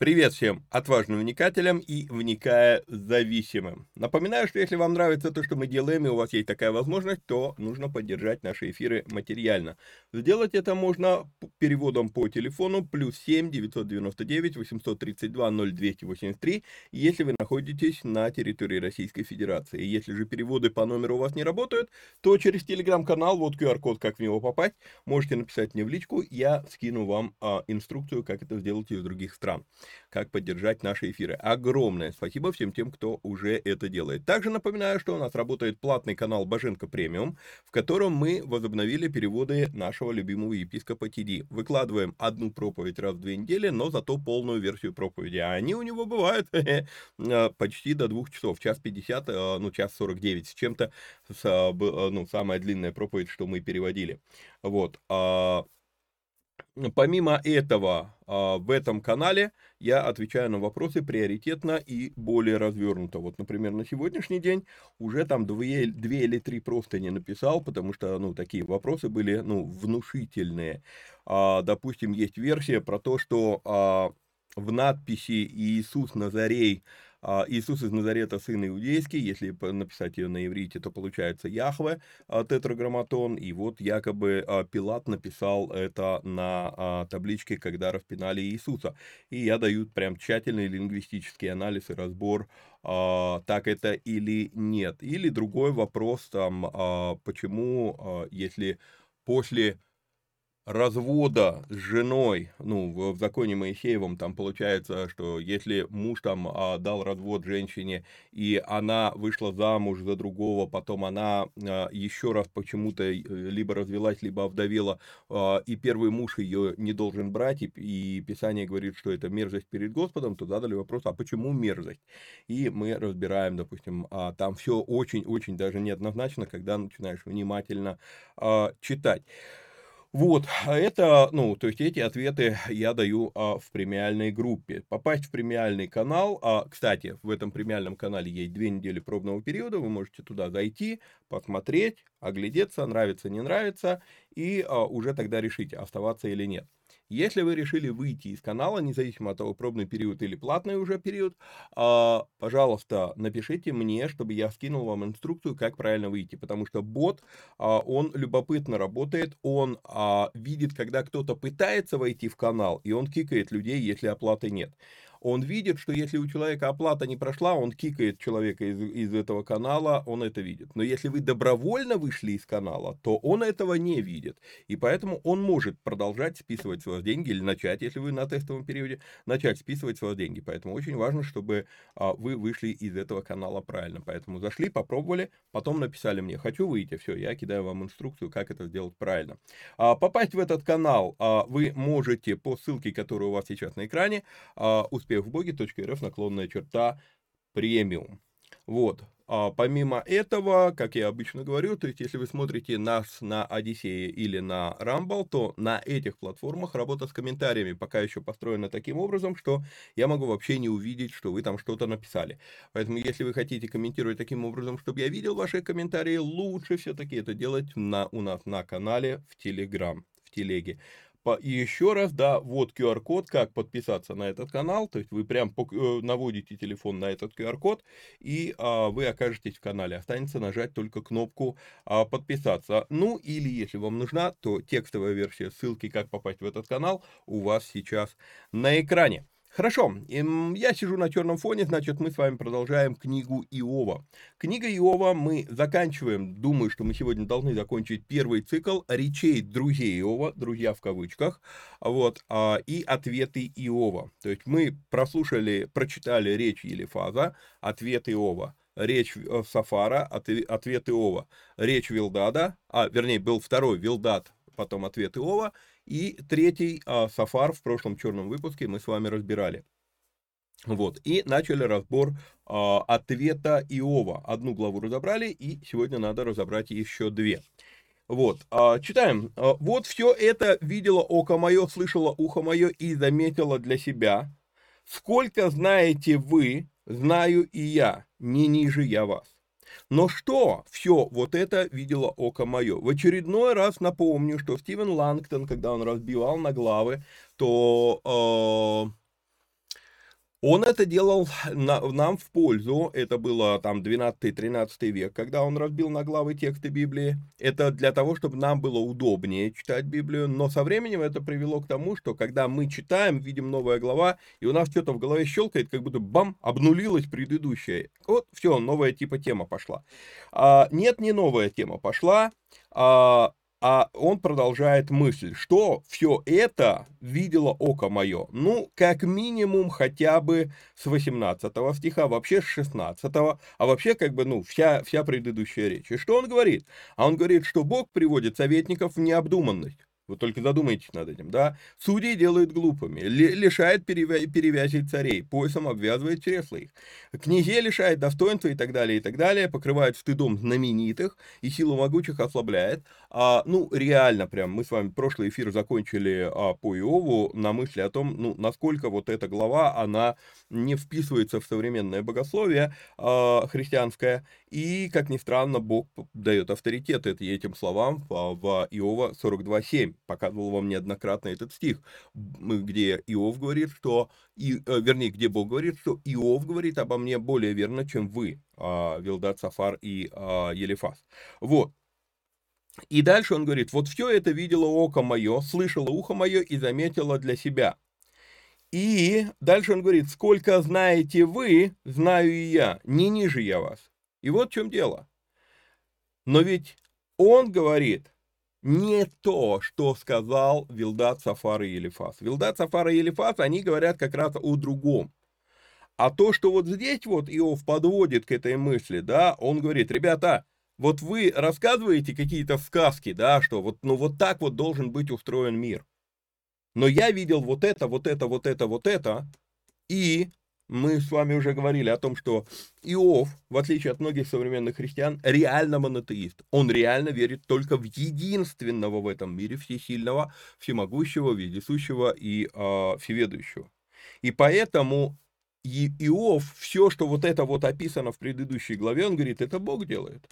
Привет всем отважным вникателям и вникая зависимым. Напоминаю, что если вам нравится то, что мы делаем, и у вас есть такая возможность, то нужно поддержать наши эфиры материально. Сделать это можно переводом по телефону плюс 7 999 832 0283, если вы находитесь на территории Российской Федерации. Если же переводы по номеру у вас не работают, то через телеграм-канал, вот QR-код, как в него попасть, можете написать мне в личку, я скину вам а, инструкцию, как это сделать из других стран как поддержать наши эфиры. Огромное спасибо всем тем, кто уже это делает. Также напоминаю, что у нас работает платный канал Боженко Премиум, в котором мы возобновили переводы нашего любимого епископа ТД. Выкладываем одну проповедь раз в две недели, но зато полную версию проповеди. А они у него бывают э, почти до двух часов, час 50, э, ну час 49 с чем-то, э, ну самая длинная проповедь, что мы переводили. Вот. Помимо этого, а, в этом канале я отвечаю на вопросы приоритетно и более развернуто. Вот, например, на сегодняшний день уже там две, две или три просто не написал, потому что, ну, такие вопросы были, ну, внушительные. А, допустим, есть версия про то, что а, в надписи «Иисус Назарей» Иисус из Назарета, сын иудейский, если написать ее на иврите, то получается Яхве, а, тетраграмматон, и вот якобы а, Пилат написал это на табличке, когда распинали Иисуса. И я даю прям тщательный лингвистический анализ и разбор, так это или нет. Или другой вопрос, там, почему, если после развода с женой, ну, в, законе Моисеевом там получается, что если муж там а, дал развод женщине, и она вышла замуж за другого, потом она а, еще раз почему-то э, либо развелась, либо овдовела, а, и первый муж ее не должен брать, и, и Писание говорит, что это мерзость перед Господом, то задали вопрос, а почему мерзость? И мы разбираем, допустим, а, там все очень-очень даже неоднозначно, когда начинаешь внимательно а, читать. Вот, а это, ну, то есть эти ответы я даю а, в премиальной группе. Попасть в премиальный канал, а, кстати, в этом премиальном канале есть две недели пробного периода, вы можете туда зайти, посмотреть, оглядеться, нравится, не нравится, и а, уже тогда решить, оставаться или нет. Если вы решили выйти из канала, независимо от того, пробный период или платный уже период, а, пожалуйста, напишите мне, чтобы я скинул вам инструкцию, как правильно выйти, потому что бот, а, он любопытно работает, он а, видит, когда кто-то пытается войти в канал, и он кикает людей, если оплаты нет он видит, что если у человека оплата не прошла, он кикает человека из, из этого канала, он это видит. Но если вы добровольно вышли из канала, то он этого не видит. И поэтому он может продолжать списывать с вас деньги или начать, если вы на тестовом периоде, начать списывать с вас деньги. Поэтому очень важно, чтобы а, вы вышли из этого канала правильно. Поэтому зашли, попробовали, потом написали мне, хочу выйти, все, я кидаю вам инструкцию, как это сделать правильно. А, попасть в этот канал а, вы можете по ссылке, которая у вас сейчас на экране, а, успехвбоги.рф наклонная черта премиум. Вот. А помимо этого, как я обычно говорю, то есть если вы смотрите нас на Одиссее или на Rumble, то на этих платформах работа с комментариями пока еще построена таким образом, что я могу вообще не увидеть, что вы там что-то написали. Поэтому если вы хотите комментировать таким образом, чтобы я видел ваши комментарии, лучше все-таки это делать на, у нас на канале в Telegram, в телеге. И еще раз, да, вот QR-код, как подписаться на этот канал, то есть вы прям э, наводите телефон на этот QR-код, и а, вы окажетесь в канале. Останется нажать только кнопку а, подписаться. Ну, или если вам нужна, то текстовая версия ссылки, как попасть в этот канал, у вас сейчас на экране. Хорошо, я сижу на черном фоне, значит, мы с вами продолжаем книгу Иова. Книга Иова мы заканчиваем, думаю, что мы сегодня должны закончить первый цикл речей друзей Иова, друзья в кавычках, вот, а, и ответы Иова. То есть мы прослушали, прочитали речь Елифаза, ответ Иова речь э, Сафара, ответ Иова, речь Вилдада, а, вернее, был второй Вилдад, потом ответ Иова, и третий а, Сафар в прошлом черном выпуске мы с вами разбирали. Вот, и начали разбор а, ответа Иова. Одну главу разобрали, и сегодня надо разобрать еще две. Вот, а, читаем. А, «Вот все это видело око мое, слышало ухо мое и заметило для себя. Сколько знаете вы, знаю и я, не ниже я вас. Но что все вот это видело око мое? В очередной раз напомню, что Стивен Лангтон, когда он разбивал на главы, то э, он это делал на, нам в пользу, это было там 12-13 век, когда он разбил на главы тексты Библии. Это для того, чтобы нам было удобнее читать Библию, но со временем это привело к тому, что когда мы читаем, видим новая глава, и у нас что-то в голове щелкает, как будто бам, обнулилась предыдущая. Вот, все, новая типа тема пошла. А, нет, не новая тема пошла. А, а он продолжает мысль, что все это видело око мое. Ну, как минимум хотя бы с 18 стиха, вообще с 16, а вообще как бы, ну, вся, вся предыдущая речь. И что он говорит? А он говорит, что Бог приводит советников в необдуманность. Вы только задумайтесь над этим, да? Судей делает глупыми, лишает перевя перевязей царей, поясом обвязывает чресла их. Князей лишает достоинства и так далее, и так далее, покрывает стыдом знаменитых и силу могучих ослабляет. А, ну, реально прям, мы с вами прошлый эфир закончили а, по Иову на мысли о том, ну, насколько вот эта глава, она не вписывается в современное богословие а, христианское, и, как ни странно, Бог дает авторитет этим словам в, Иова 42.7 показывал вам неоднократно этот стих, где Иов говорит, что, и, э, вернее, где Бог говорит, что Иов говорит обо мне более верно, чем вы, а, Вилдат, Сафар и а, Елифас. Вот. И дальше он говорит, вот все это видело око мое, слышало ухо мое и заметило для себя. И дальше он говорит, сколько знаете вы, знаю и я, не ниже я вас. И вот в чем дело. Но ведь он говорит, не то, что сказал Вилдат, Сафар и Елифас. Вилдат, Сафар и Елифас, они говорят как раз о другом. А то, что вот здесь вот Иов подводит к этой мысли, да, он говорит, ребята, вот вы рассказываете какие-то сказки, да, что вот, ну вот так вот должен быть устроен мир. Но я видел вот это, вот это, вот это, вот это, и мы с вами уже говорили о том, что Иов, в отличие от многих современных христиан, реально монотеист. Он реально верит только в единственного в этом мире, всесильного, всемогущего, вездесущего и э, всеведущего. И поэтому и Иов, все, что вот это вот описано в предыдущей главе, он говорит, это Бог делает.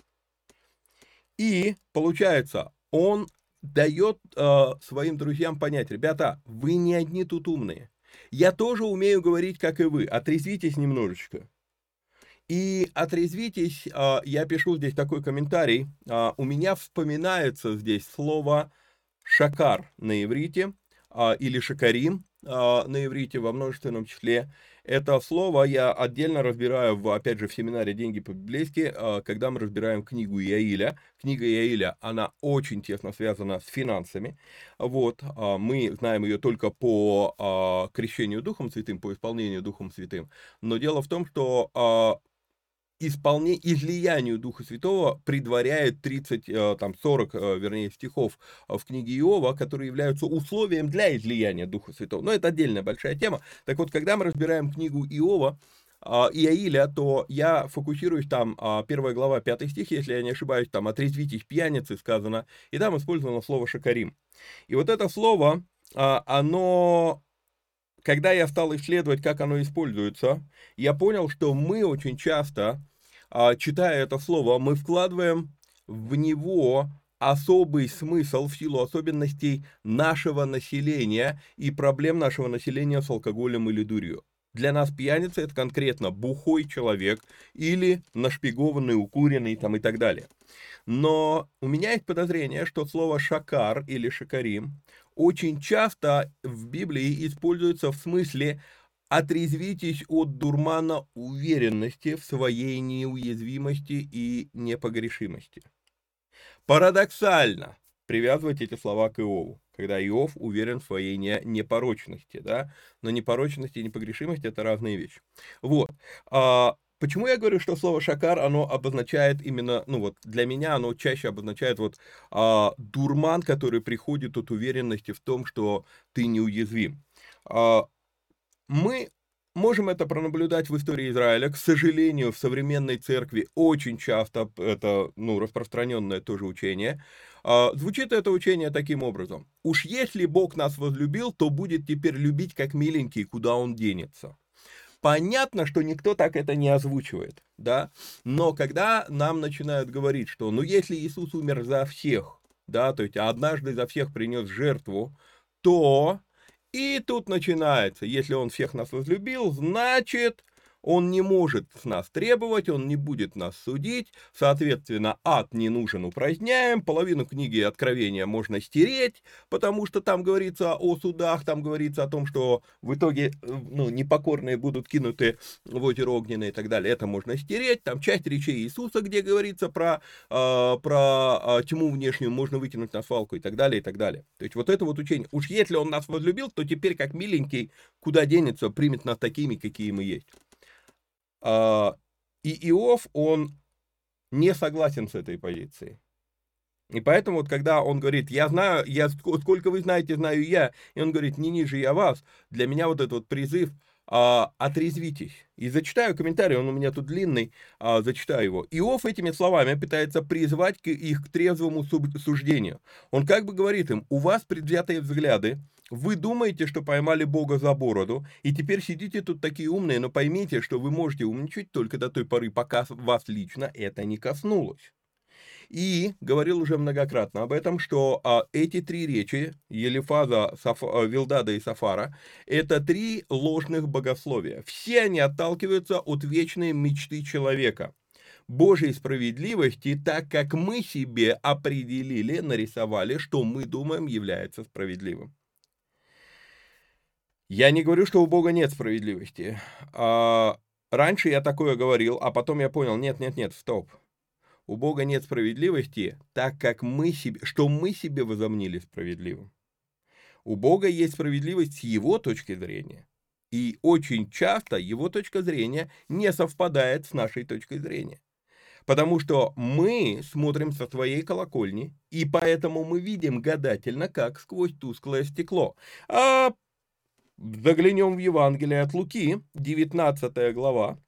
И получается, он дает э, своим друзьям понять, ребята, вы не одни тут умные. Я тоже умею говорить, как и вы. Отрезвитесь немножечко. И отрезвитесь, э, я пишу здесь такой комментарий. Э, у меня вспоминается здесь слово шакар на иврите э, или шакарим э, на иврите во множественном числе. Это слово я отдельно разбираю, в, опять же, в семинаре «Деньги по-библейски», а, когда мы разбираем книгу Иаиля. Книга Иаиля, она очень тесно связана с финансами. Вот, а, мы знаем ее только по а, крещению Духом Святым, по исполнению Духом Святым. Но дело в том, что исполне, излиянию Духа Святого предваряет 30, э, там 40, э, вернее, стихов в книге Иова, которые являются условием для излияния Духа Святого. Но это отдельная большая тема. Так вот, когда мы разбираем книгу Иова, а, Иаиля, то я фокусируюсь там, а, первая глава, пятый стих, если я не ошибаюсь, там «отрезвитесь пьяницы» сказано, и там использовано слово «шакарим». И вот это слово, а, оно когда я стал исследовать, как оно используется, я понял, что мы очень часто, а, читая это слово, мы вкладываем в него особый смысл в силу особенностей нашего населения и проблем нашего населения с алкоголем или дурью. Для нас пьяница это конкретно бухой человек или нашпигованный, укуренный там и так далее. Но у меня есть подозрение, что слово шакар или шакарим очень часто в Библии используется в смысле «отрезвитесь от дурмана уверенности в своей неуязвимости и непогрешимости». Парадоксально привязывать эти слова к Иову, когда Иов уверен в своей не, непорочности, да, но непорочность и непогрешимость – это разные вещи. Вот. А, Почему я говорю, что слово шакар, оно обозначает именно, ну вот для меня оно чаще обозначает вот а, дурман, который приходит от уверенности в том, что ты неуязвим. А, мы можем это пронаблюдать в истории Израиля. К сожалению, в современной церкви очень часто это, ну, распространенное тоже учение. А, звучит это учение таким образом. Уж если Бог нас возлюбил, то будет теперь любить как миленький, куда он денется. Понятно, что никто так это не озвучивает, да, но когда нам начинают говорить, что, ну, если Иисус умер за всех, да, то есть однажды за всех принес жертву, то и тут начинается, если он всех нас возлюбил, значит, он не может с нас требовать, он не будет нас судить, соответственно, ад не нужен, упраздняем, половину книги Откровения можно стереть, потому что там говорится о судах, там говорится о том, что в итоге ну, непокорные будут кинуты в озеро огненное и так далее, это можно стереть, там часть речей Иисуса, где говорится про, э, про э, тьму внешнюю, можно выкинуть на свалку и так далее, и так далее. То есть вот это вот учение, уж если он нас возлюбил, то теперь как миленький, куда денется, примет нас такими, какие мы есть. А, и Иов, он не согласен с этой позицией. И поэтому вот когда он говорит, я знаю, я, сколько вы знаете, знаю я, и он говорит, не ниже я вас, для меня вот этот вот призыв а, «отрезвитесь». И зачитаю комментарий, он у меня тут длинный, а, зачитаю его. Иов этими словами пытается призвать их к трезвому суждению. Он как бы говорит им, у вас предвзятые взгляды, вы думаете, что поймали Бога за бороду, и теперь сидите тут такие умные, но поймите, что вы можете умничать только до той поры, пока вас лично это не коснулось. И говорил уже многократно об этом, что а, эти три речи, Елифаза, Саф, а, Вилдада и Сафара, это три ложных богословия. Все они отталкиваются от вечной мечты человека. Божьей справедливости, так как мы себе определили, нарисовали, что мы думаем является справедливым. Я не говорю, что у Бога нет справедливости. А, раньше я такое говорил, а потом я понял, нет, нет, нет, стоп. у Бога нет справедливости, так как мы себе, что мы себе возомнили справедливым. У Бога есть справедливость с его точки зрения. И очень часто его точка зрения не совпадает с нашей точкой зрения. Потому что мы смотрим со своей колокольни, и поэтому мы видим гадательно, как сквозь тусклое стекло. А заглянем в Евангелие от Луки, 19 глава,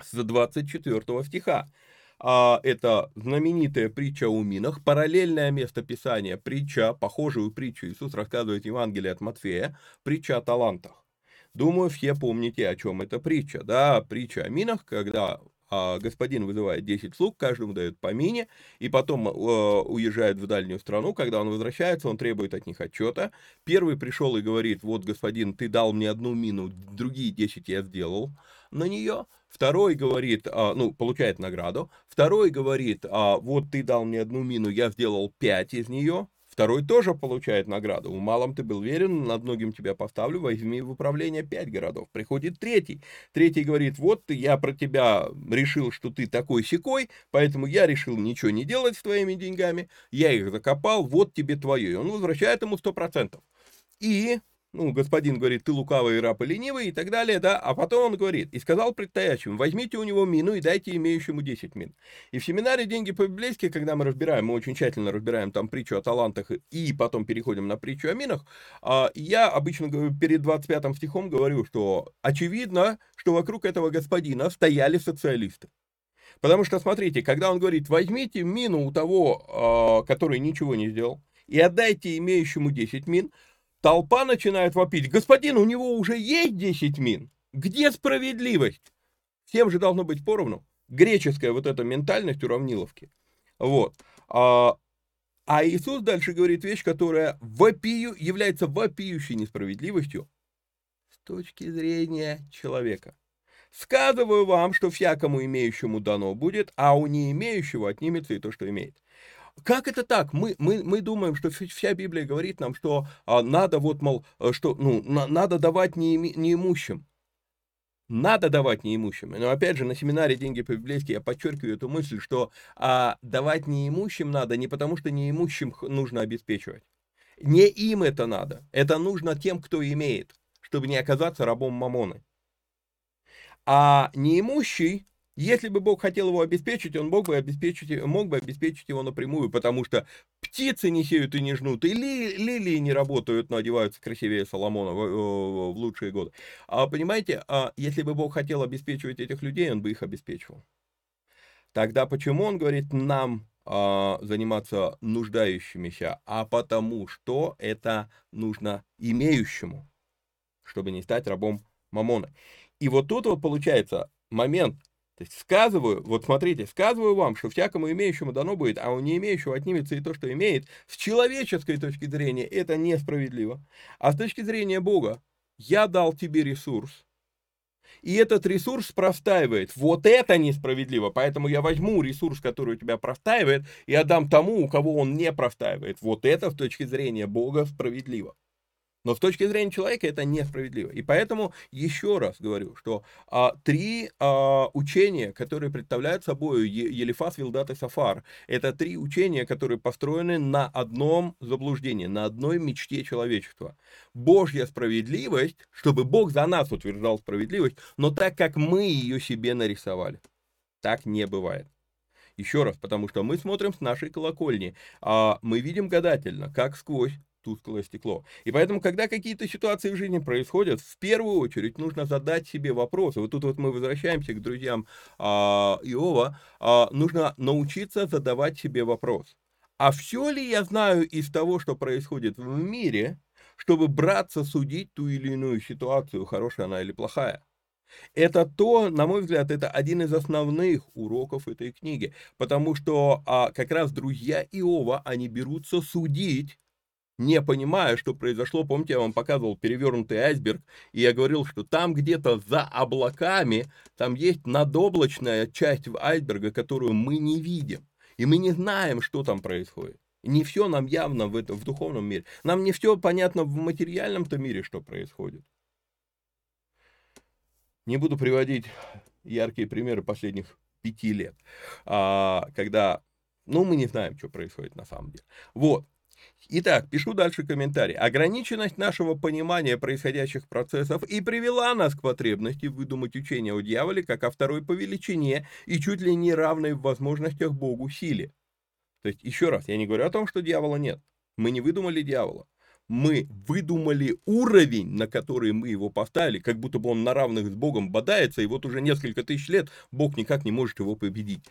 с 24 стиха. А, это знаменитая притча о минах, параллельное место Писания, притча, похожую притчу Иисус рассказывает в Евангелии от Матфея, притча о талантах. Думаю, все помните, о чем эта притча. Да, притча о минах, когда а, господин вызывает 10 слуг, каждому дает по мине, и потом э, уезжает в дальнюю страну. Когда он возвращается, он требует от них отчета. Первый пришел и говорит, вот, господин, ты дал мне одну мину, другие 10 я сделал на нее. Второй говорит, а, ну, получает награду. Второй говорит, а, вот ты дал мне одну мину, я сделал 5 из нее. Второй тоже получает награду. У малом ты был верен, над многим тебя поставлю, возьми в управление пять городов. Приходит третий. Третий говорит, вот я про тебя решил, что ты такой секой, поэтому я решил ничего не делать с твоими деньгами, я их закопал, вот тебе твое. И он возвращает ему сто процентов. И ну, господин говорит, ты лукавый раб и ленивый и так далее, да, а потом он говорит, и сказал предстоящим, возьмите у него мину и дайте имеющему 10 мин. И в семинаре «Деньги по-библейски», когда мы разбираем, мы очень тщательно разбираем там притчу о талантах и потом переходим на притчу о минах, а, я обычно перед 25 стихом говорю, что очевидно, что вокруг этого господина стояли социалисты. Потому что, смотрите, когда он говорит, возьмите мину у того, а, который ничего не сделал, и отдайте имеющему 10 мин, Толпа начинает вопить. Господин, у него уже есть 10 мин. Где справедливость? Всем же должно быть поровну. Греческая вот эта ментальность уравниловки. Вот. А, а Иисус дальше говорит вещь, которая вопию, является вопиющей несправедливостью с точки зрения человека. Сказываю вам, что всякому имеющему дано будет, а у не имеющего отнимется и то, что имеет. Как это так? Мы, мы, мы думаем, что вся Библия говорит нам, что а, надо вот, мол, э, что, ну, на, надо давать неими, неимущим. Надо давать неимущим. Но опять же, на семинаре «Деньги по-библейски» я подчеркиваю эту мысль, что а, давать неимущим надо не потому, что неимущим нужно обеспечивать. Не им это надо. Это нужно тем, кто имеет, чтобы не оказаться рабом мамоны. А неимущий если бы Бог хотел его обеспечить, он мог бы обеспечить, мог бы обеспечить его напрямую, потому что птицы не сеют и не жнут, и ли, лилии не работают, но одеваются красивее Соломона в, в лучшие годы. А понимаете, а если бы Бог хотел обеспечивать этих людей, он бы их обеспечивал. Тогда почему он говорит нам а, заниматься нуждающимися? А потому что это нужно имеющему, чтобы не стать рабом мамона. И вот тут вот получается момент, то есть сказываю, вот смотрите, сказываю вам, что всякому имеющему дано будет, а у не имеющего отнимется и то, что имеет, с человеческой точки зрения это несправедливо. А с точки зрения Бога, я дал тебе ресурс, и этот ресурс простаивает. Вот это несправедливо. Поэтому я возьму ресурс, который у тебя простаивает, и отдам тому, у кого он не простаивает. Вот это с точки зрения Бога справедливо. Но с точки зрения человека это несправедливо. И поэтому еще раз говорю, что а, три а, учения, которые представляют собой Елифас, Вилдат и Сафар, это три учения, которые построены на одном заблуждении, на одной мечте человечества. Божья справедливость, чтобы Бог за нас утверждал справедливость, но так, как мы ее себе нарисовали. Так не бывает. Еще раз, потому что мы смотрим с нашей колокольни, а мы видим гадательно, как сквозь тусклое стекло. И поэтому, когда какие-то ситуации в жизни происходят, в первую очередь нужно задать себе вопросы. Вот тут вот мы возвращаемся к друзьям а, Иова. А, нужно научиться задавать себе вопрос. А все ли я знаю из того, что происходит в мире, чтобы браться судить ту или иную ситуацию, хорошая она или плохая? Это то, на мой взгляд, это один из основных уроков этой книги, потому что а, как раз друзья Иова, они берутся судить не понимая, что произошло. Помните, я вам показывал перевернутый айсберг, и я говорил, что там где-то за облаками, там есть надоблачная часть айсберга, которую мы не видим. И мы не знаем, что там происходит. Не все нам явно в, это, в духовном мире. Нам не все понятно в материальном-то мире, что происходит. Не буду приводить яркие примеры последних пяти лет, а, когда, ну, мы не знаем, что происходит на самом деле. Вот. Итак, пишу дальше комментарий. Ограниченность нашего понимания происходящих процессов и привела нас к потребности выдумать учение о дьяволе как о второй по величине и чуть ли не равной в возможностях Богу силе. То есть, еще раз, я не говорю о том, что дьявола нет. Мы не выдумали дьявола. Мы выдумали уровень, на который мы его поставили, как будто бы он на равных с Богом бодается, и вот уже несколько тысяч лет Бог никак не может его победить.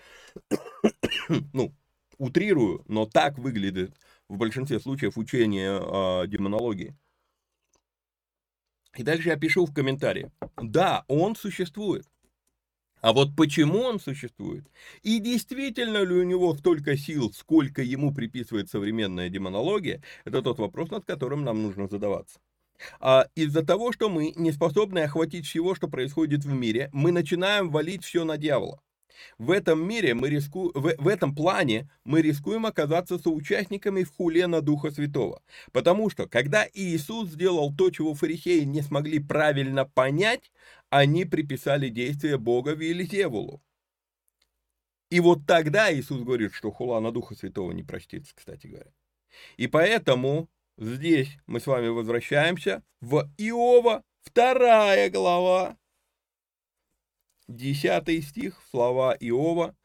ну, утрирую, но так выглядит в большинстве случаев учение э, демонологии. И дальше я пишу в комментарии. Да, он существует. А вот почему он существует? И действительно ли у него столько сил, сколько ему приписывает современная демонология, это тот вопрос, над которым нам нужно задаваться. А из-за того, что мы не способны охватить всего, что происходит в мире, мы начинаем валить все на дьявола. В этом мире мы риску... в, в этом плане мы рискуем оказаться соучастниками в на Духа Святого. Потому что, когда Иисус сделал то, чего фарисеи не смогли правильно понять, они приписали действия Бога Виелизевулу. И вот тогда Иисус говорит, что хула на Духа Святого не простится, кстати говоря. И поэтому здесь мы с вами возвращаемся в Иова, вторая глава, Десятый стих, слова Иова.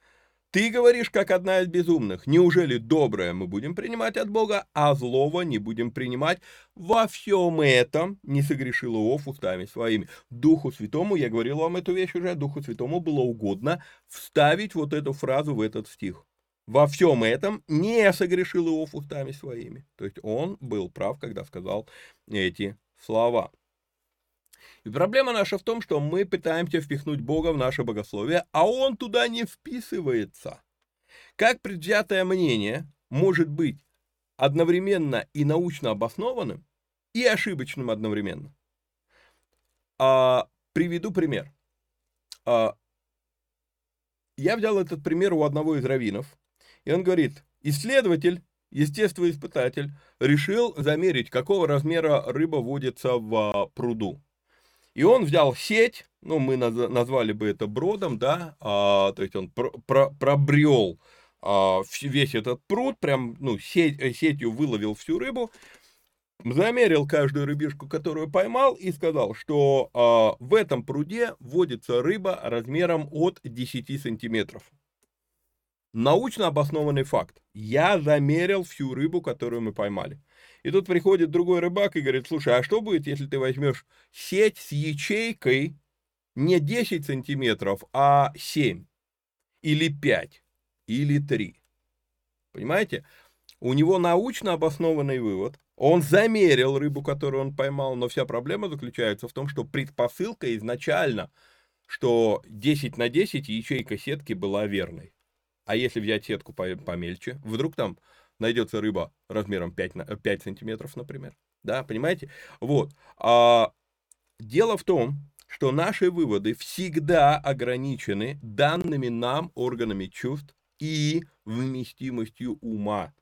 «Ты говоришь, как одна из безумных, неужели доброе мы будем принимать от Бога, а злого не будем принимать? Во всем этом не согрешил Иов устами своими». Духу Святому, я говорил вам эту вещь уже, Духу Святому было угодно вставить вот эту фразу в этот стих. Во всем этом не согрешил Иов устами своими. То есть он был прав, когда сказал эти слова. И проблема наша в том, что мы пытаемся впихнуть Бога в наше богословие, а Он туда не вписывается. Как предвзятое мнение может быть одновременно и научно обоснованным, и ошибочным одновременно? А, приведу пример. А, я взял этот пример у одного из раввинов, и он говорит, исследователь, естествоиспытатель, решил замерить, какого размера рыба водится в пруду. И он взял сеть, ну, мы назвали бы это бродом, да, а, то есть он про, про, пробрел а, весь этот пруд, прям, ну, сеть, э, сетью выловил всю рыбу, замерил каждую рыбишку, которую поймал, и сказал, что а, в этом пруде водится рыба размером от 10 сантиметров. Научно обоснованный факт. Я замерил всю рыбу, которую мы поймали. И тут приходит другой рыбак и говорит, слушай, а что будет, если ты возьмешь сеть с ячейкой не 10 сантиметров, а 7, или 5, или 3? Понимаете? У него научно обоснованный вывод. Он замерил рыбу, которую он поймал, но вся проблема заключается в том, что предпосылка изначально, что 10 на 10 ячейка сетки была верной. А если взять сетку помельче, вдруг там найдется рыба размером 5, на, 5 сантиметров, например. Да, понимаете? Вот. А, дело в том, что наши выводы всегда ограничены данными нам органами чувств и вместимостью ума.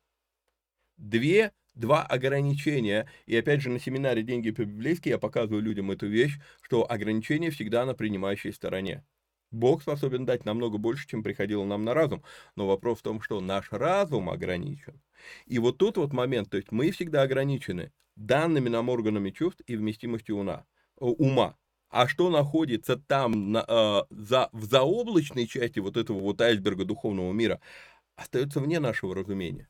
Две, два ограничения. И опять же на семинаре «Деньги по-библейски» я показываю людям эту вещь, что ограничения всегда на принимающей стороне. Бог способен дать намного больше, чем приходило нам на разум. Но вопрос в том, что наш разум ограничен. И вот тут вот момент, то есть мы всегда ограничены данными нам органами чувств и вместимостью ума. ума. А что находится там на, э, за, в заоблачной части вот этого вот айсберга духовного мира, остается вне нашего разумения.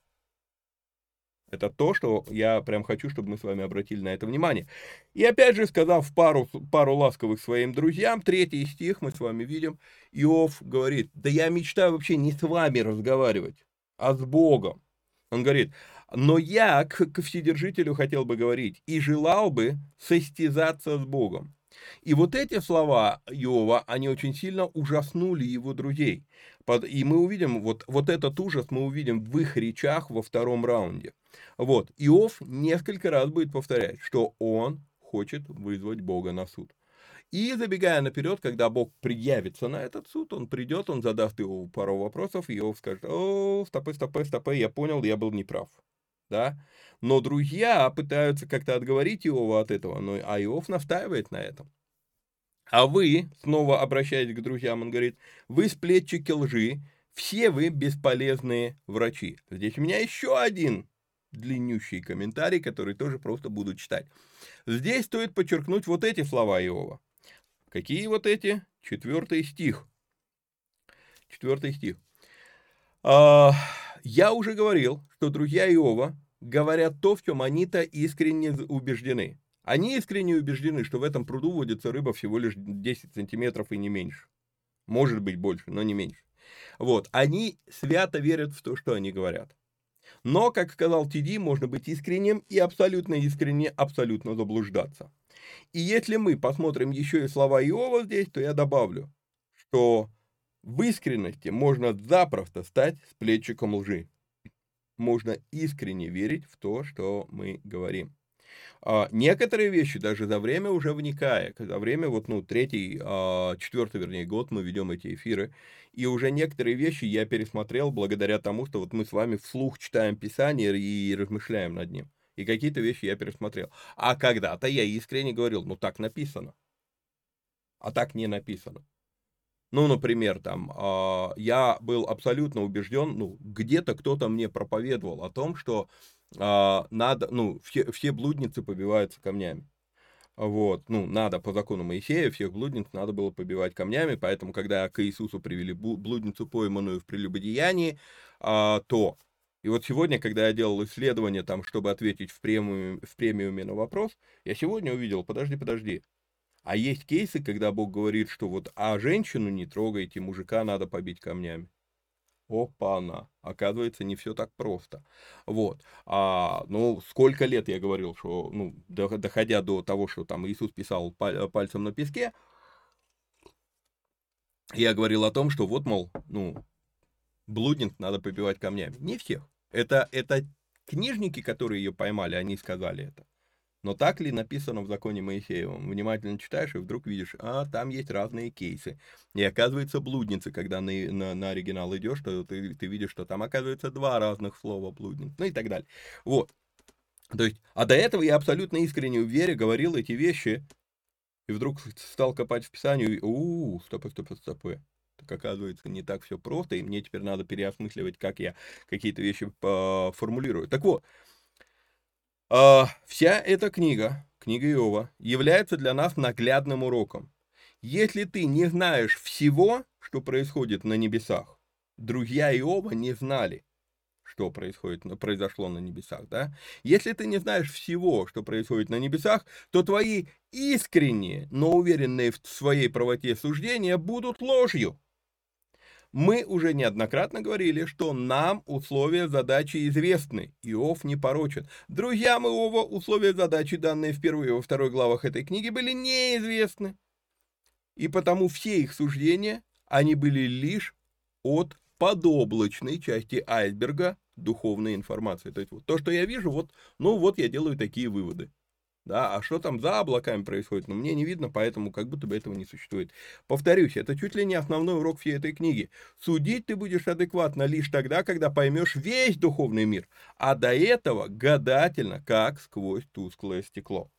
Это то, что я прям хочу, чтобы мы с вами обратили на это внимание. И опять же, сказав пару, пару ласковых своим друзьям, третий стих мы с вами видим, Иов говорит, да я мечтаю вообще не с вами разговаривать, а с Богом. Он говорит, но я к, к Вседержителю хотел бы говорить и желал бы состязаться с Богом. И вот эти слова Иова, они очень сильно ужаснули его друзей. И мы увидим, вот, вот этот ужас мы увидим в их речах во втором раунде. Вот, Иов несколько раз будет повторять, что он хочет вызвать Бога на суд. И забегая наперед, когда Бог предъявится на этот суд, он придет, он задаст его пару вопросов, и Иов скажет, о, стопы, стопы, стопы, я понял, я был неправ. Да? Но друзья пытаются как-то отговорить Иова от этого, но, а Иов настаивает на этом. А вы, снова обращаясь к друзьям, он говорит, вы сплетчики лжи, все вы бесполезные врачи. Здесь у меня еще один длиннющий комментарий, который тоже просто буду читать. Здесь стоит подчеркнуть вот эти слова Иова. Какие вот эти? Четвертый стих. Четвертый стих. А, я уже говорил, что друзья Иова говорят то, в чем они-то искренне убеждены. Они искренне убеждены, что в этом пруду водится рыба всего лишь 10 сантиметров и не меньше. Может быть больше, но не меньше. Вот. Они свято верят в то, что они говорят. Но, как сказал Тиди, можно быть искренним и абсолютно искренне, абсолютно заблуждаться. И если мы посмотрим еще и слова Иова здесь, то я добавлю, что в искренности можно запросто стать сплетчиком лжи. Можно искренне верить в то, что мы говорим. А некоторые вещи даже за время уже вникая, за время вот, ну, третий, а, четвертый, вернее, год мы ведем эти эфиры, и уже некоторые вещи я пересмотрел благодаря тому, что вот мы с вами вслух читаем Писание и размышляем над ним. И какие-то вещи я пересмотрел. А когда-то я искренне говорил, ну так написано. А так не написано. Ну, например, там, э, я был абсолютно убежден, ну, где-то кто-то мне проповедовал о том, что а, надо, ну, все, все блудницы побиваются камнями. Вот, ну, надо по закону Моисея, всех блудниц надо было побивать камнями, поэтому, когда к Иисусу привели блудницу, пойманную в прелюбодеянии, а, то... И вот сегодня, когда я делал исследование, там, чтобы ответить в, премию, в премиуме на вопрос, я сегодня увидел, подожди, подожди, а есть кейсы, когда Бог говорит, что вот, а женщину не трогайте, мужика надо побить камнями. Опа-на. Оказывается, не все так просто. Вот. А, ну, сколько лет я говорил, что, ну, доходя до того, что там Иисус писал пальцем на песке, я говорил о том, что вот, мол, ну, блудниц надо побивать камнями. Не всех. Это, это книжники, которые ее поймали, они сказали это. Но так ли написано в законе Моисеевом? Внимательно читаешь и вдруг видишь, а там есть разные кейсы. И оказывается блудницы, когда на, на, на оригинал идешь, то ты, ты видишь, что там оказывается два разных слова блудниц, ну и так далее. Вот. То есть, а до этого я абсолютно искренне в вере говорил эти вещи, и вдруг стал копать в Писанию, и у, стопы, стопы, стопы. Так оказывается, не так все просто, и мне теперь надо переосмысливать, как я какие-то вещи формулирую. Так вот, а, вся эта книга, книга Иова, является для нас наглядным уроком. Если ты не знаешь всего, что происходит на небесах, друзья Иова не знали, что происходит, произошло на небесах, да? Если ты не знаешь всего, что происходит на небесах, то твои искренние, но уверенные в своей правоте суждения будут ложью. Мы уже неоднократно говорили, что нам условия задачи известны. Иов не порочен. Друзьям Иова условия задачи, данные в первой и во второй главах этой книги, были неизвестны. И потому все их суждения, они были лишь от подоблачной части айсберга духовной информации. То есть вот то, что я вижу, вот, ну вот я делаю такие выводы. Да, а что там за облаками происходит, ну, мне не видно, поэтому как будто бы этого не существует. Повторюсь, это чуть ли не основной урок всей этой книги. Судить ты будешь адекватно лишь тогда, когда поймешь весь духовный мир, а до этого гадательно, как сквозь тусклое стекло.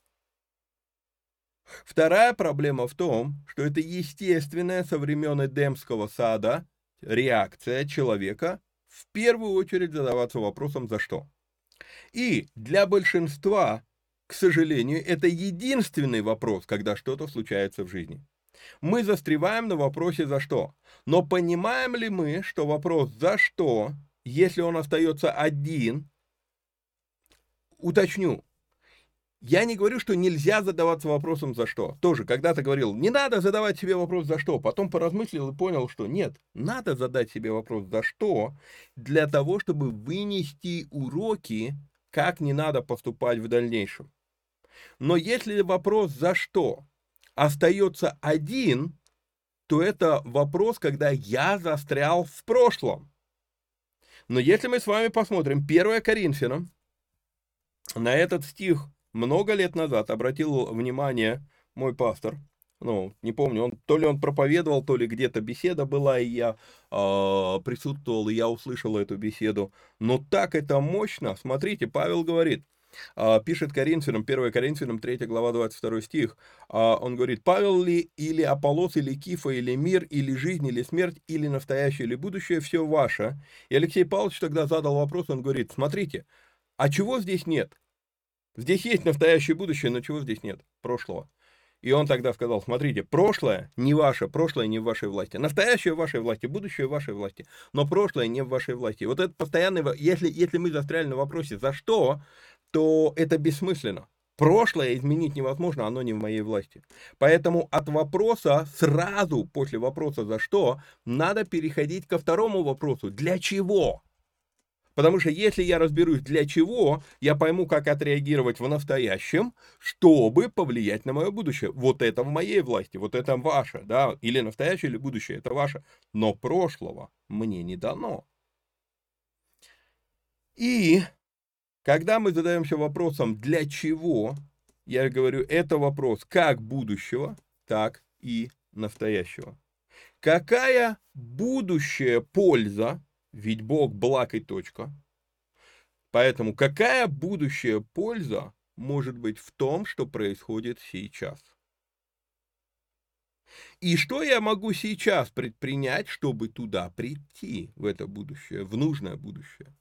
Вторая проблема в том, что это естественная со времен Эдемского сада реакция человека в первую очередь задаваться вопросом «за что?». И для большинства к сожалению, это единственный вопрос, когда что-то случается в жизни. Мы застреваем на вопросе «за что?». Но понимаем ли мы, что вопрос «за что?», если он остается один, уточню, я не говорю, что нельзя задаваться вопросом «за что?». Тоже когда-то говорил, не надо задавать себе вопрос «за что?». Потом поразмыслил и понял, что нет, надо задать себе вопрос «за что?», для того, чтобы вынести уроки, как не надо поступать в дальнейшем. Но если вопрос «за что?» остается один, то это вопрос, когда я застрял в прошлом. Но если мы с вами посмотрим 1 Коринфянам, на этот стих много лет назад обратил внимание мой пастор, ну, не помню, он, то ли он проповедовал, то ли где-то беседа была, и я э, присутствовал, и я услышал эту беседу. Но так это мощно. Смотрите, Павел говорит – пишет Коринфянам, 1 Коринфянам, 3 глава, 22 стих, а, он говорит, Павел ли, или Аполлос, или Кифа, или мир, или жизнь, или смерть, или настоящее, или будущее, все ваше. И Алексей Павлович тогда задал вопрос, он говорит, смотрите, а чего здесь нет? Здесь есть настоящее будущее, но чего здесь нет? Прошлого. И он тогда сказал, смотрите, прошлое не ваше, прошлое не в вашей власти. Настоящее в вашей власти, будущее в вашей власти. Но прошлое не в вашей власти. Вот это постоянный, если, если мы застряли на вопросе, за что, то это бессмысленно. Прошлое изменить невозможно, оно не в моей власти. Поэтому от вопроса, сразу после вопроса «за что?», надо переходить ко второму вопросу «для чего?». Потому что если я разберусь для чего, я пойму, как отреагировать в настоящем, чтобы повлиять на мое будущее. Вот это в моей власти, вот это ваше, да, или настоящее, или будущее, это ваше. Но прошлого мне не дано. И когда мы задаемся вопросом «для чего?», я говорю, это вопрос как будущего, так и настоящего. Какая будущая польза ведь Бог благ и точка. Поэтому какая будущая польза может быть в том, что происходит сейчас? И что я могу сейчас предпринять, чтобы туда прийти, в это будущее, в нужное будущее?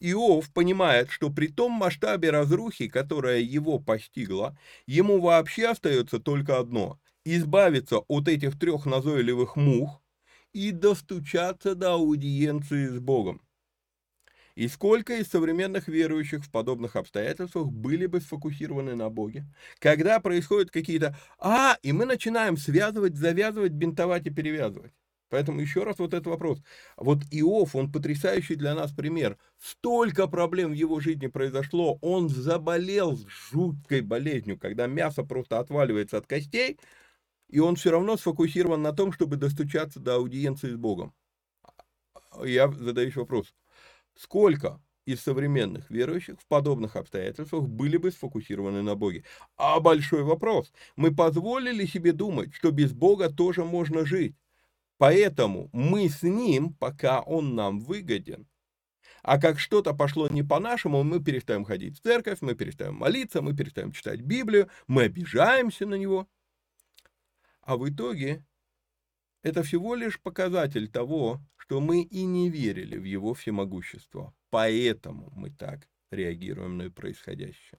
Иов понимает, что при том масштабе разрухи, которая его постигла, ему вообще остается только одно – избавиться от этих трех назойливых мух, и достучаться до аудиенции с Богом. И сколько из современных верующих в подобных обстоятельствах были бы сфокусированы на Боге, когда происходят какие-то «а», и мы начинаем связывать, завязывать, бинтовать и перевязывать. Поэтому еще раз вот этот вопрос. Вот Иов, он потрясающий для нас пример. Столько проблем в его жизни произошло, он заболел жуткой болезнью, когда мясо просто отваливается от костей – и он все равно сфокусирован на том, чтобы достучаться до аудиенции с Богом. Я задаюсь вопрос, сколько из современных верующих в подобных обстоятельствах были бы сфокусированы на Боге? А большой вопрос, мы позволили себе думать, что без Бога тоже можно жить, поэтому мы с Ним, пока Он нам выгоден. А как что-то пошло не по-нашему, мы перестаем ходить в церковь, мы перестаем молиться, мы перестаем читать Библию, мы обижаемся на него – а в итоге это всего лишь показатель того, что мы и не верили в его всемогущество. Поэтому мы так реагируем на происходящее.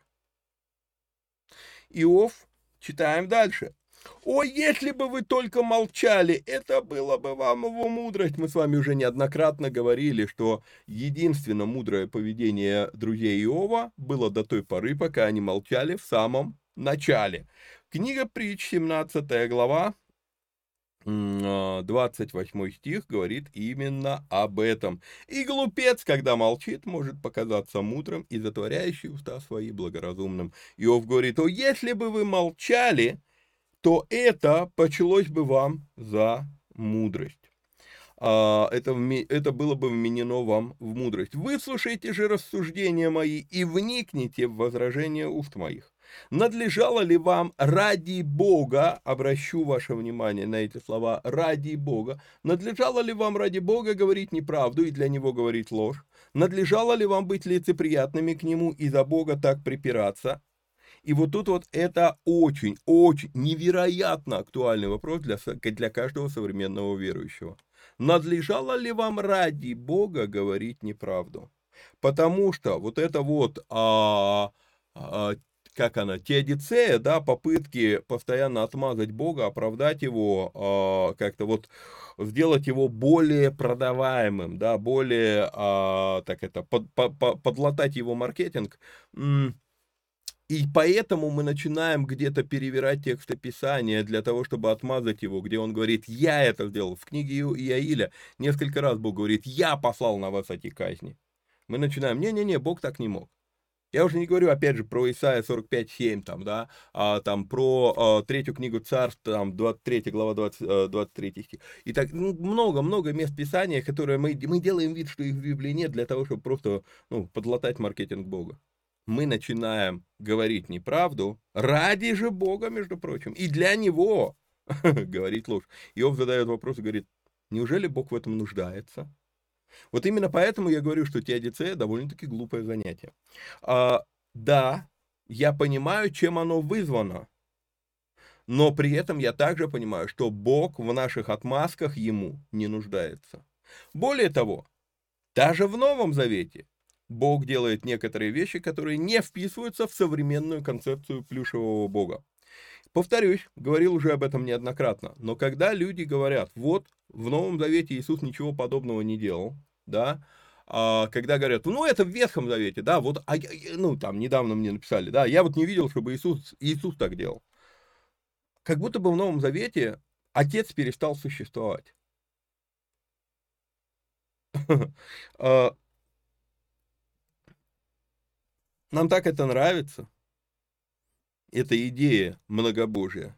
Иов, читаем дальше. «О, если бы вы только молчали, это было бы вам его мудрость». Мы с вами уже неоднократно говорили, что единственно мудрое поведение друзей Иова было до той поры, пока они молчали в самом начале. Книга притч, 17 глава, 28 а, стих говорит именно об этом. «И глупец, когда молчит, может показаться мудрым и затворяющий уста свои благоразумным». Иов говорит, «О, если бы вы молчали, то это почелось бы вам за мудрость». А, это, это было бы вменено вам в мудрость. «Выслушайте же рассуждения мои и вникните в возражения уст моих. Надлежало ли вам ради Бога, обращу ваше внимание на эти слова, ради Бога, надлежало ли вам ради Бога говорить неправду и для Него говорить ложь? Надлежало ли вам быть лицеприятными к Нему и за Бога так припираться? И вот тут вот это очень, очень невероятно актуальный вопрос для, для каждого современного верующего. Надлежало ли вам ради Бога говорить неправду? Потому что вот это вот а, а, как она, теодицея, да, попытки постоянно отмазать Бога, оправдать его, э, как-то вот сделать его более продаваемым, да, более, э, так это, под, под, подлатать его маркетинг, и поэтому мы начинаем где-то перевирать тексты Писания для того, чтобы отмазать его, где он говорит, я это сделал. В книге Иаиля несколько раз Бог говорит, я послал на вас эти казни. Мы начинаем, не-не-не, Бог так не мог. Я уже не говорю, опять же, про Исаия 45.7, там, да, а, там, про а, третью книгу царств, там, 23 глава, 20, 23 а, стих. И так много-много ну, мест Писания, которые мы, мы делаем вид, что их в Библии нет, для того, чтобы просто, ну, подлатать маркетинг Бога. Мы начинаем говорить неправду ради же Бога, между прочим, и для Него говорить ложь. Иов задает вопрос и говорит, неужели Бог в этом нуждается? Вот именно поэтому я говорю, что теодицея довольно-таки глупое занятие. А, да, я понимаю, чем оно вызвано, но при этом я также понимаю, что Бог в наших отмазках ему не нуждается. Более того, даже в Новом Завете Бог делает некоторые вещи, которые не вписываются в современную концепцию плюшевого Бога. Повторюсь, говорил уже об этом неоднократно, но когда люди говорят, вот в Новом Завете Иисус ничего подобного не делал, да, а, когда говорят, ну это в Ветхом Завете, да, вот, а, ну там недавно мне написали, да, я вот не видел, чтобы Иисус, Иисус так делал. Как будто бы в Новом Завете Отец перестал существовать. А, нам так это нравится. Эта идея многобожия.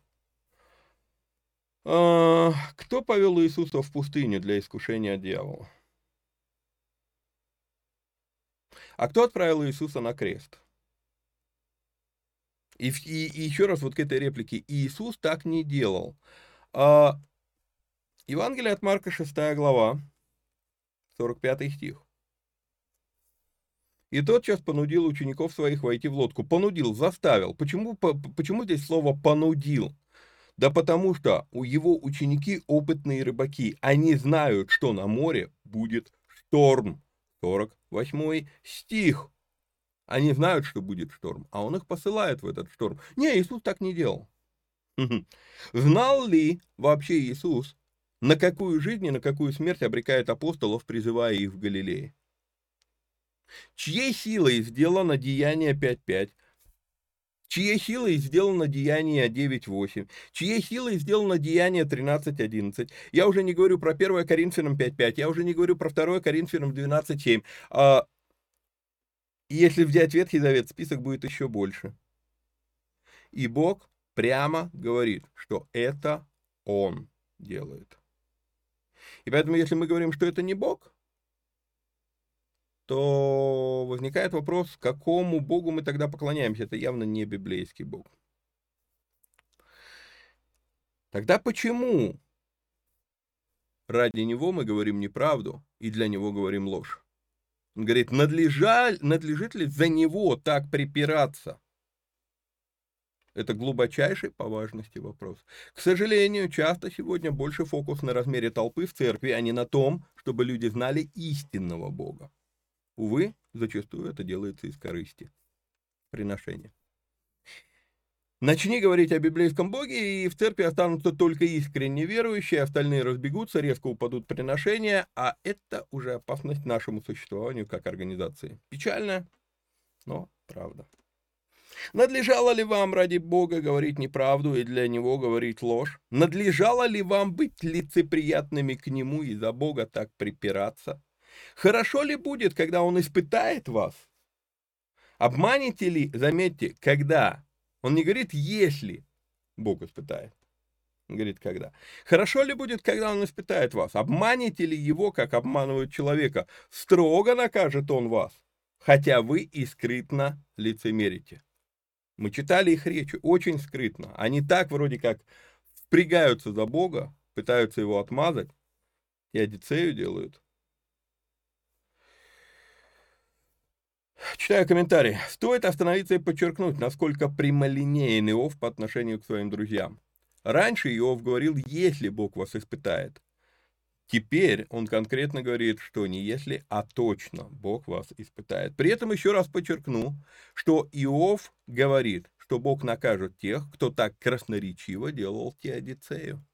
А, кто повел Иисуса в пустыню для искушения дьявола? А кто отправил Иисуса на крест? И, и, и еще раз вот к этой реплике. Иисус так не делал. А, Евангелие от Марка, 6 глава, 45 стих. И тотчас понудил учеников своих войти в лодку. Понудил, заставил. Почему, по, почему здесь слово «понудил»? Да потому что у его ученики опытные рыбаки. Они знают, что на море будет шторм. 48 стих. Они знают, что будет шторм, а он их посылает в этот шторм. Не, Иисус так не делал. Знал ли вообще Иисус, на какую жизнь и на какую смерть обрекает апостолов, призывая их в Галилее? Чьей силой сделано деяние 5.5? Чьей силой сделано деяние 9.8? Чьей силой сделано деяние 13.11? Я уже не говорю про 1 Коринфянам 5.5, я уже не говорю про 2 Коринфянам 12.7. А, если взять Ветхий Завет, список будет еще больше. И Бог прямо говорит, что это Он делает. И поэтому, если мы говорим, что это не Бог, то возникает вопрос, какому Богу мы тогда поклоняемся. Это явно не библейский Бог. Тогда почему ради Него мы говорим неправду и для Него говорим ложь? Он говорит, надлежа, надлежит ли за Него так припираться? Это глубочайший по важности вопрос. К сожалению, часто сегодня больше фокус на размере толпы в церкви, а не на том, чтобы люди знали истинного Бога. Увы, зачастую это делается из корысти. Приношения. Начни говорить о библейском Боге, и в церкви останутся только искренне верующие, остальные разбегутся, резко упадут приношения, а это уже опасность нашему существованию как организации. Печально, но правда. Надлежало ли вам ради Бога говорить неправду и для Него говорить ложь? Надлежало ли вам быть лицеприятными к Нему и за Бога так припираться? Хорошо ли будет, когда Он испытает вас? Обманете ли, заметьте, когда? Он не говорит, если Бог испытает. Он говорит, когда. Хорошо ли будет, когда он испытает вас? Обманете ли его, как обманывают человека? Строго накажет он вас, хотя вы и скрытно лицемерите. Мы читали их речи очень скрытно. Они так вроде как впрягаются за Бога, пытаются его отмазать, и Одиссею делают. Читаю комментарий. Стоит остановиться и подчеркнуть, насколько прямолинеен Иов по отношению к своим друзьям. Раньше Иов говорил, если Бог вас испытает. Теперь он конкретно говорит, что не если, а точно Бог вас испытает. При этом еще раз подчеркну, что Иов говорит, что Бог накажет тех, кто так красноречиво делал Теодицею.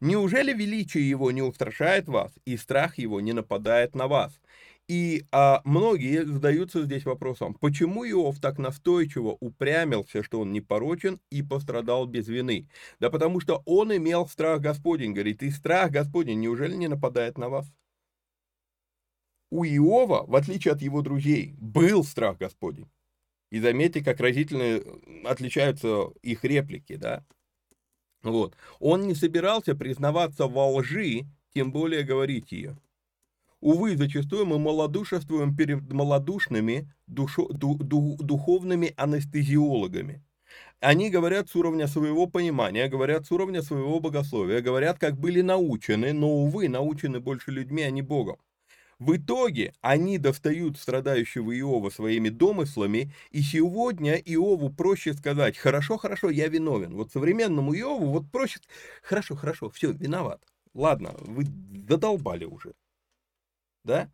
Неужели величие его не устрашает вас, и страх его не нападает на вас? И а, многие задаются здесь вопросом, почему Иов так настойчиво упрямился, что он не порочен и пострадал без вины? Да потому что он имел страх Господень, говорит, и страх Господень неужели не нападает на вас? У Иова, в отличие от его друзей, был страх Господень. И заметьте, как разительно отличаются их реплики, да? Вот. Он не собирался признаваться во лжи, тем более говорить ее. Увы, зачастую мы малодушествуем перед малодушными душо, ду, ду, духовными анестезиологами. Они говорят с уровня своего понимания, говорят с уровня своего богословия, говорят, как были научены, но, увы, научены больше людьми, а не Богом. В итоге они достают страдающего Иова своими домыслами, и сегодня Иову проще сказать, хорошо, хорошо, я виновен. Вот современному Иову вот проще, хорошо, хорошо, все, виноват. Ладно, вы задолбали уже. Да?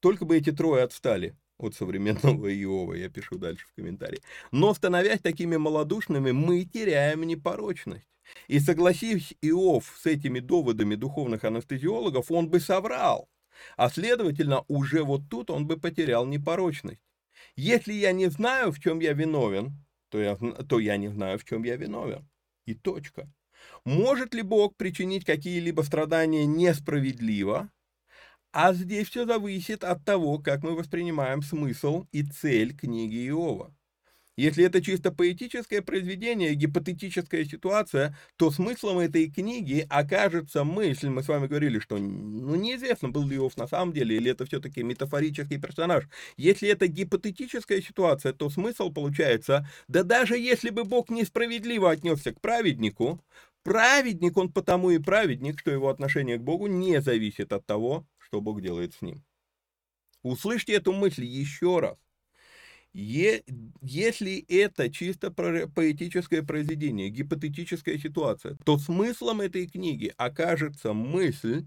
Только бы эти трое отстали от современного Иова, я пишу дальше в комментарии. Но становясь такими малодушными, мы теряем непорочность. И согласись Иов с этими доводами духовных анестезиологов, он бы соврал. А следовательно, уже вот тут он бы потерял непорочность. Если я не знаю, в чем я виновен, то я, то я не знаю, в чем я виновен. И точка. Может ли Бог причинить какие-либо страдания несправедливо? А здесь все зависит от того, как мы воспринимаем смысл и цель книги Иова. Если это чисто поэтическое произведение, гипотетическая ситуация, то смыслом этой книги окажется мысль, мы с вами говорили, что ну, неизвестно, был ли Иов на самом деле, или это все-таки метафорический персонаж. Если это гипотетическая ситуация, то смысл получается, да даже если бы Бог несправедливо отнесся к праведнику, праведник он потому и праведник, что его отношение к Богу не зависит от того, что Бог делает с ним. Услышьте эту мысль еще раз. Е, если это чисто поэтическое произведение, гипотетическая ситуация, то смыслом этой книги окажется мысль,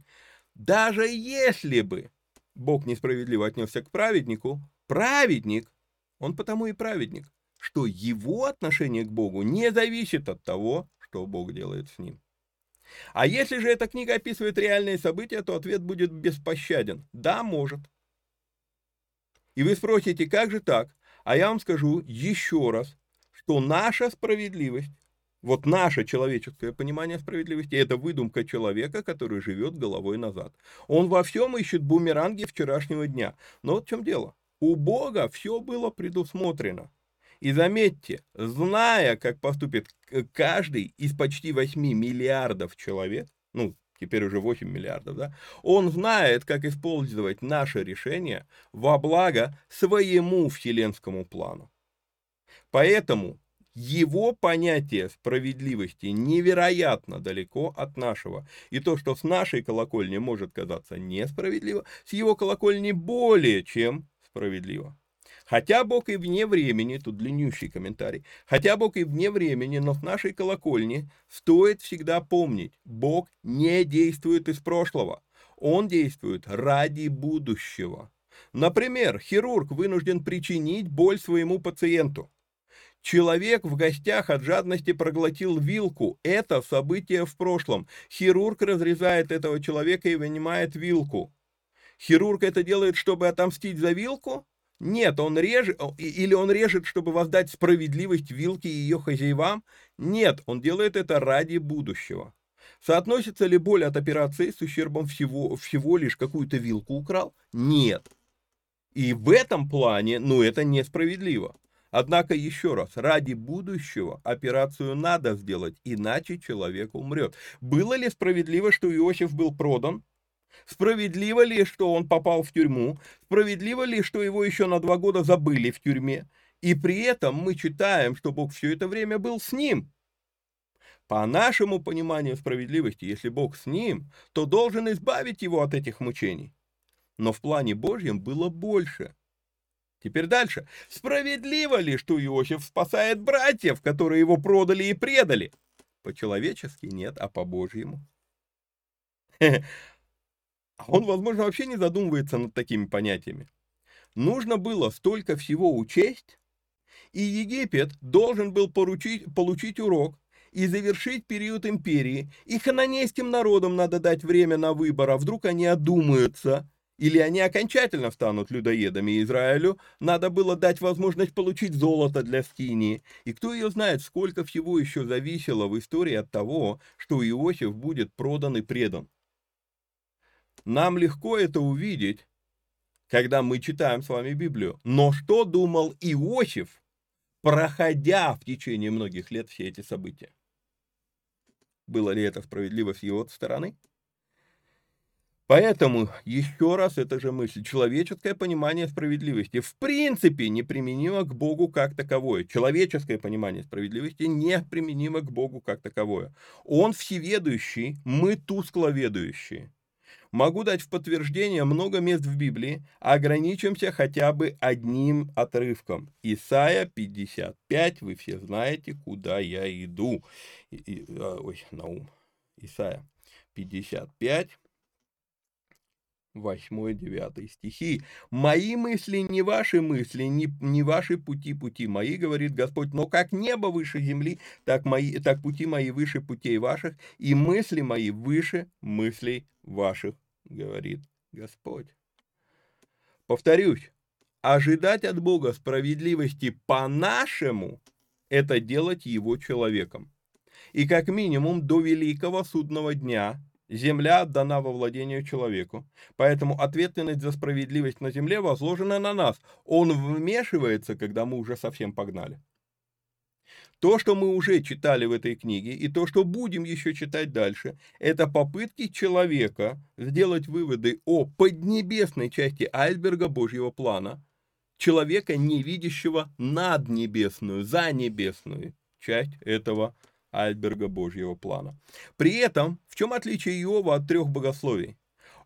даже если бы Бог несправедливо отнесся к праведнику, праведник, он потому и праведник, что его отношение к Богу не зависит от того, что Бог делает с ним. А если же эта книга описывает реальные события, то ответ будет беспощаден. Да, может. И вы спросите, как же так? А я вам скажу еще раз, что наша справедливость, вот наше человеческое понимание справедливости, это выдумка человека, который живет головой назад. Он во всем ищет бумеранги вчерашнего дня. Но вот в чем дело. У Бога все было предусмотрено. И заметьте, зная, как поступит каждый из почти 8 миллиардов человек, ну, теперь уже 8 миллиардов, да, он знает, как использовать наше решение во благо своему вселенскому плану. Поэтому его понятие справедливости невероятно далеко от нашего. И то, что с нашей колокольни может казаться несправедливо, с его колокольни более чем справедливо. Хотя Бог и вне времени, тут длиннющий комментарий, хотя Бог и вне времени, но в нашей колокольне стоит всегда помнить, Бог не действует из прошлого, Он действует ради будущего. Например, хирург вынужден причинить боль своему пациенту. Человек в гостях от жадности проглотил вилку. Это событие в прошлом. Хирург разрезает этого человека и вынимает вилку. Хирург это делает, чтобы отомстить за вилку? Нет, он режет, или он режет, чтобы воздать справедливость вилке и ее хозяевам? Нет, он делает это ради будущего. Соотносится ли боль от операции с ущербом всего, всего лишь какую-то вилку украл? Нет. И в этом плане, ну, это несправедливо. Однако, еще раз, ради будущего операцию надо сделать, иначе человек умрет. Было ли справедливо, что Иосиф был продан? Справедливо ли, что он попал в тюрьму? Справедливо ли, что его еще на два года забыли в тюрьме? И при этом мы читаем, что Бог все это время был с ним. По нашему пониманию справедливости, если Бог с ним, то должен избавить его от этих мучений. Но в плане Божьем было больше. Теперь дальше. Справедливо ли, что Иосиф спасает братьев, которые его продали и предали? По-человечески нет, а по-божьему. А он, возможно, вообще не задумывается над такими понятиями. Нужно было столько всего учесть, и Египет должен был поручить, получить урок и завершить период империи, и хананейским народам надо дать время на выбор, а вдруг они одумаются, или они окончательно станут людоедами Израилю, надо было дать возможность получить золото для Скинии. И кто ее знает, сколько всего еще зависело в истории от того, что Иосиф будет продан и предан. Нам легко это увидеть, когда мы читаем с вами Библию. Но что думал Иосиф, проходя в течение многих лет все эти события? Было ли это справедливо с его стороны? Поэтому, еще раз, это же мысль, человеческое понимание справедливости в принципе не применимо к Богу как таковое. Человеческое понимание справедливости не применимо к Богу как таковое. Он всеведущий, мы тускловедущие. Могу дать в подтверждение много мест в Библии, ограничимся хотя бы одним отрывком. Исайя 55, вы все знаете, куда я иду. И, и, а, ой, Наум. Исайя 55, 8-9 стихи. «Мои мысли не ваши мысли, не, не ваши пути пути мои, говорит Господь, но как небо выше земли, так, мои, так пути мои выше путей ваших, и мысли мои выше мыслей ваших, говорит Господь». Повторюсь, ожидать от Бога справедливости по-нашему – это делать его человеком. И как минимум до великого судного дня Земля отдана во владение человеку, поэтому ответственность за справедливость на земле возложена на нас. Он вмешивается, когда мы уже совсем погнали. То, что мы уже читали в этой книге, и то, что будем еще читать дальше, это попытки человека сделать выводы о поднебесной части айсберга Божьего плана, человека, не видящего наднебесную, занебесную часть этого айсберга Божьего плана. При этом, в чем отличие Иова от трех богословий?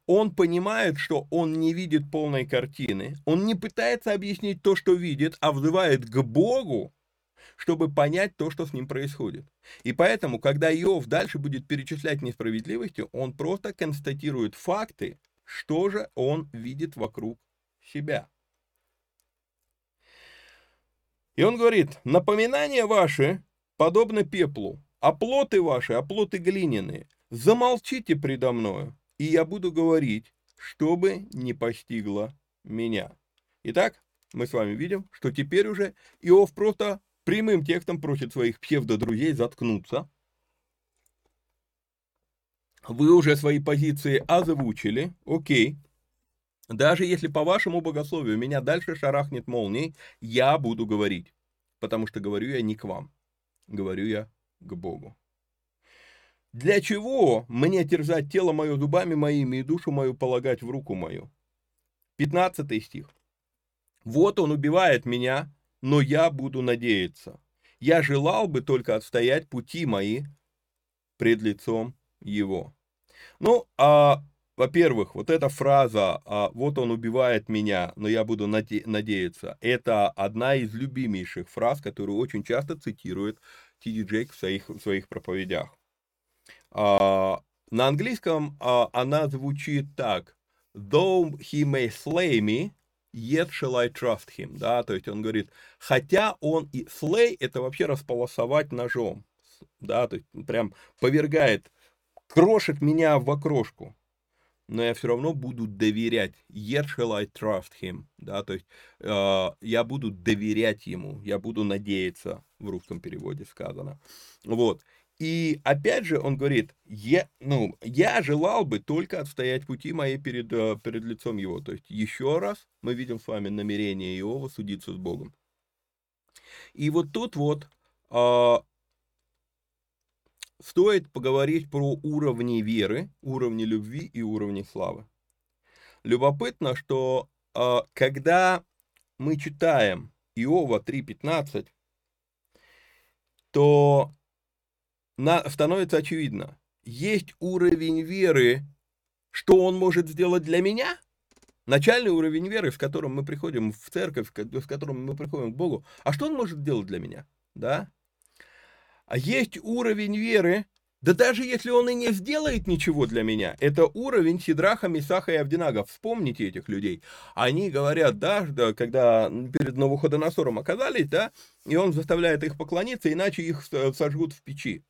Он понимает, что он не видит полной картины, он не пытается объяснить то, что видит, а взывает к Богу, чтобы понять то, что с ним происходит. И поэтому, когда Иов дальше будет перечислять несправедливости, он просто констатирует факты, что же он видит вокруг себя. И он говорит, напоминания ваши подобно пеплу, оплоты ваши, оплоты глиняные, замолчите предо мною, и я буду говорить, чтобы не постигло меня. Итак, мы с вами видим, что теперь уже Иов просто прямым текстом просит своих псевдодрузей заткнуться. Вы уже свои позиции озвучили, окей. Даже если по вашему богословию меня дальше шарахнет молнией, я буду говорить, потому что говорю я не к вам говорю я к Богу. Для чего мне терзать тело мое зубами моими и душу мою полагать в руку мою? 15 стих. Вот он убивает меня, но я буду надеяться. Я желал бы только отстоять пути мои пред лицом его. Ну, а во-первых, вот эта фраза а, «вот он убивает меня, но я буду наде- надеяться» это одна из любимейших фраз, которую очень часто цитирует Ти Джейк в своих, в своих проповедях. А, на английском а, она звучит так «though he may slay me, yet shall I trust him». Да, то есть он говорит, хотя он и slay – это вообще располосовать ножом. Да, то есть прям повергает, крошит меня в окрошку но я все равно буду доверять. Yet shall I trust him. Да, то есть э, я буду доверять ему, я буду надеяться, в русском переводе сказано. Вот. И опять же он говорит, я, ну, я желал бы только отстоять пути мои перед, э, перед лицом его. То есть еще раз мы видим с вами намерение Иова судиться с Богом. И вот тут вот э, стоит поговорить про уровни веры, уровни любви и уровни славы. Любопытно, что э, когда мы читаем Иова 3.15, то на, становится очевидно, есть уровень веры, что он может сделать для меня, начальный уровень веры, с которым мы приходим в церковь, с которым мы приходим к Богу, а что он может сделать для меня, да? А есть уровень веры, да даже если он и не сделает ничего для меня, это уровень Сидраха, Мисаха и Авдинага. Вспомните этих людей. Они говорят, да, да когда перед Новоходоносором оказались, да, и он заставляет их поклониться, иначе их сожгут в печи.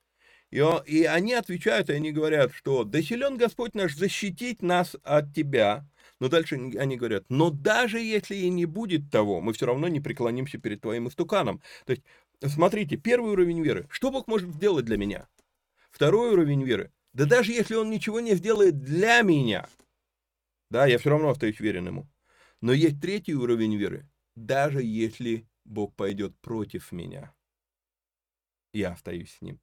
И, он, и они отвечают, и они говорят, что «Да силен Господь наш защитить нас от тебя». Но дальше они говорят, но даже если и не будет того, мы все равно не преклонимся перед твоим истуканом. То есть Смотрите, первый уровень веры. Что Бог может сделать для меня? Второй уровень веры. Да даже если Он ничего не сделает для меня, да, я все равно остаюсь верен Ему. Но есть третий уровень веры. Даже если Бог пойдет против меня, я остаюсь с Ним.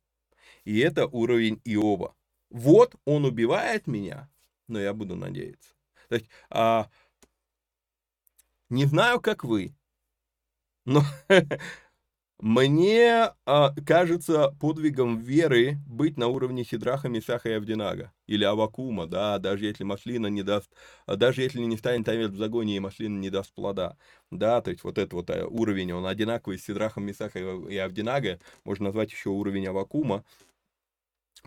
И это уровень Иова. Вот Он убивает меня, но я буду надеяться. То есть, а, не знаю, как вы, но Мне а, кажется подвигом веры быть на уровне Сидраха, Мисаха и Авдинага. Или Авакума, да, даже если маслина не даст, а даже если не станет овец в загоне, и маслина не даст плода. Да, то есть вот этот вот э, уровень, он одинаковый с Сидрахом, Мисаха и Авдинага, можно назвать еще уровень Авакума.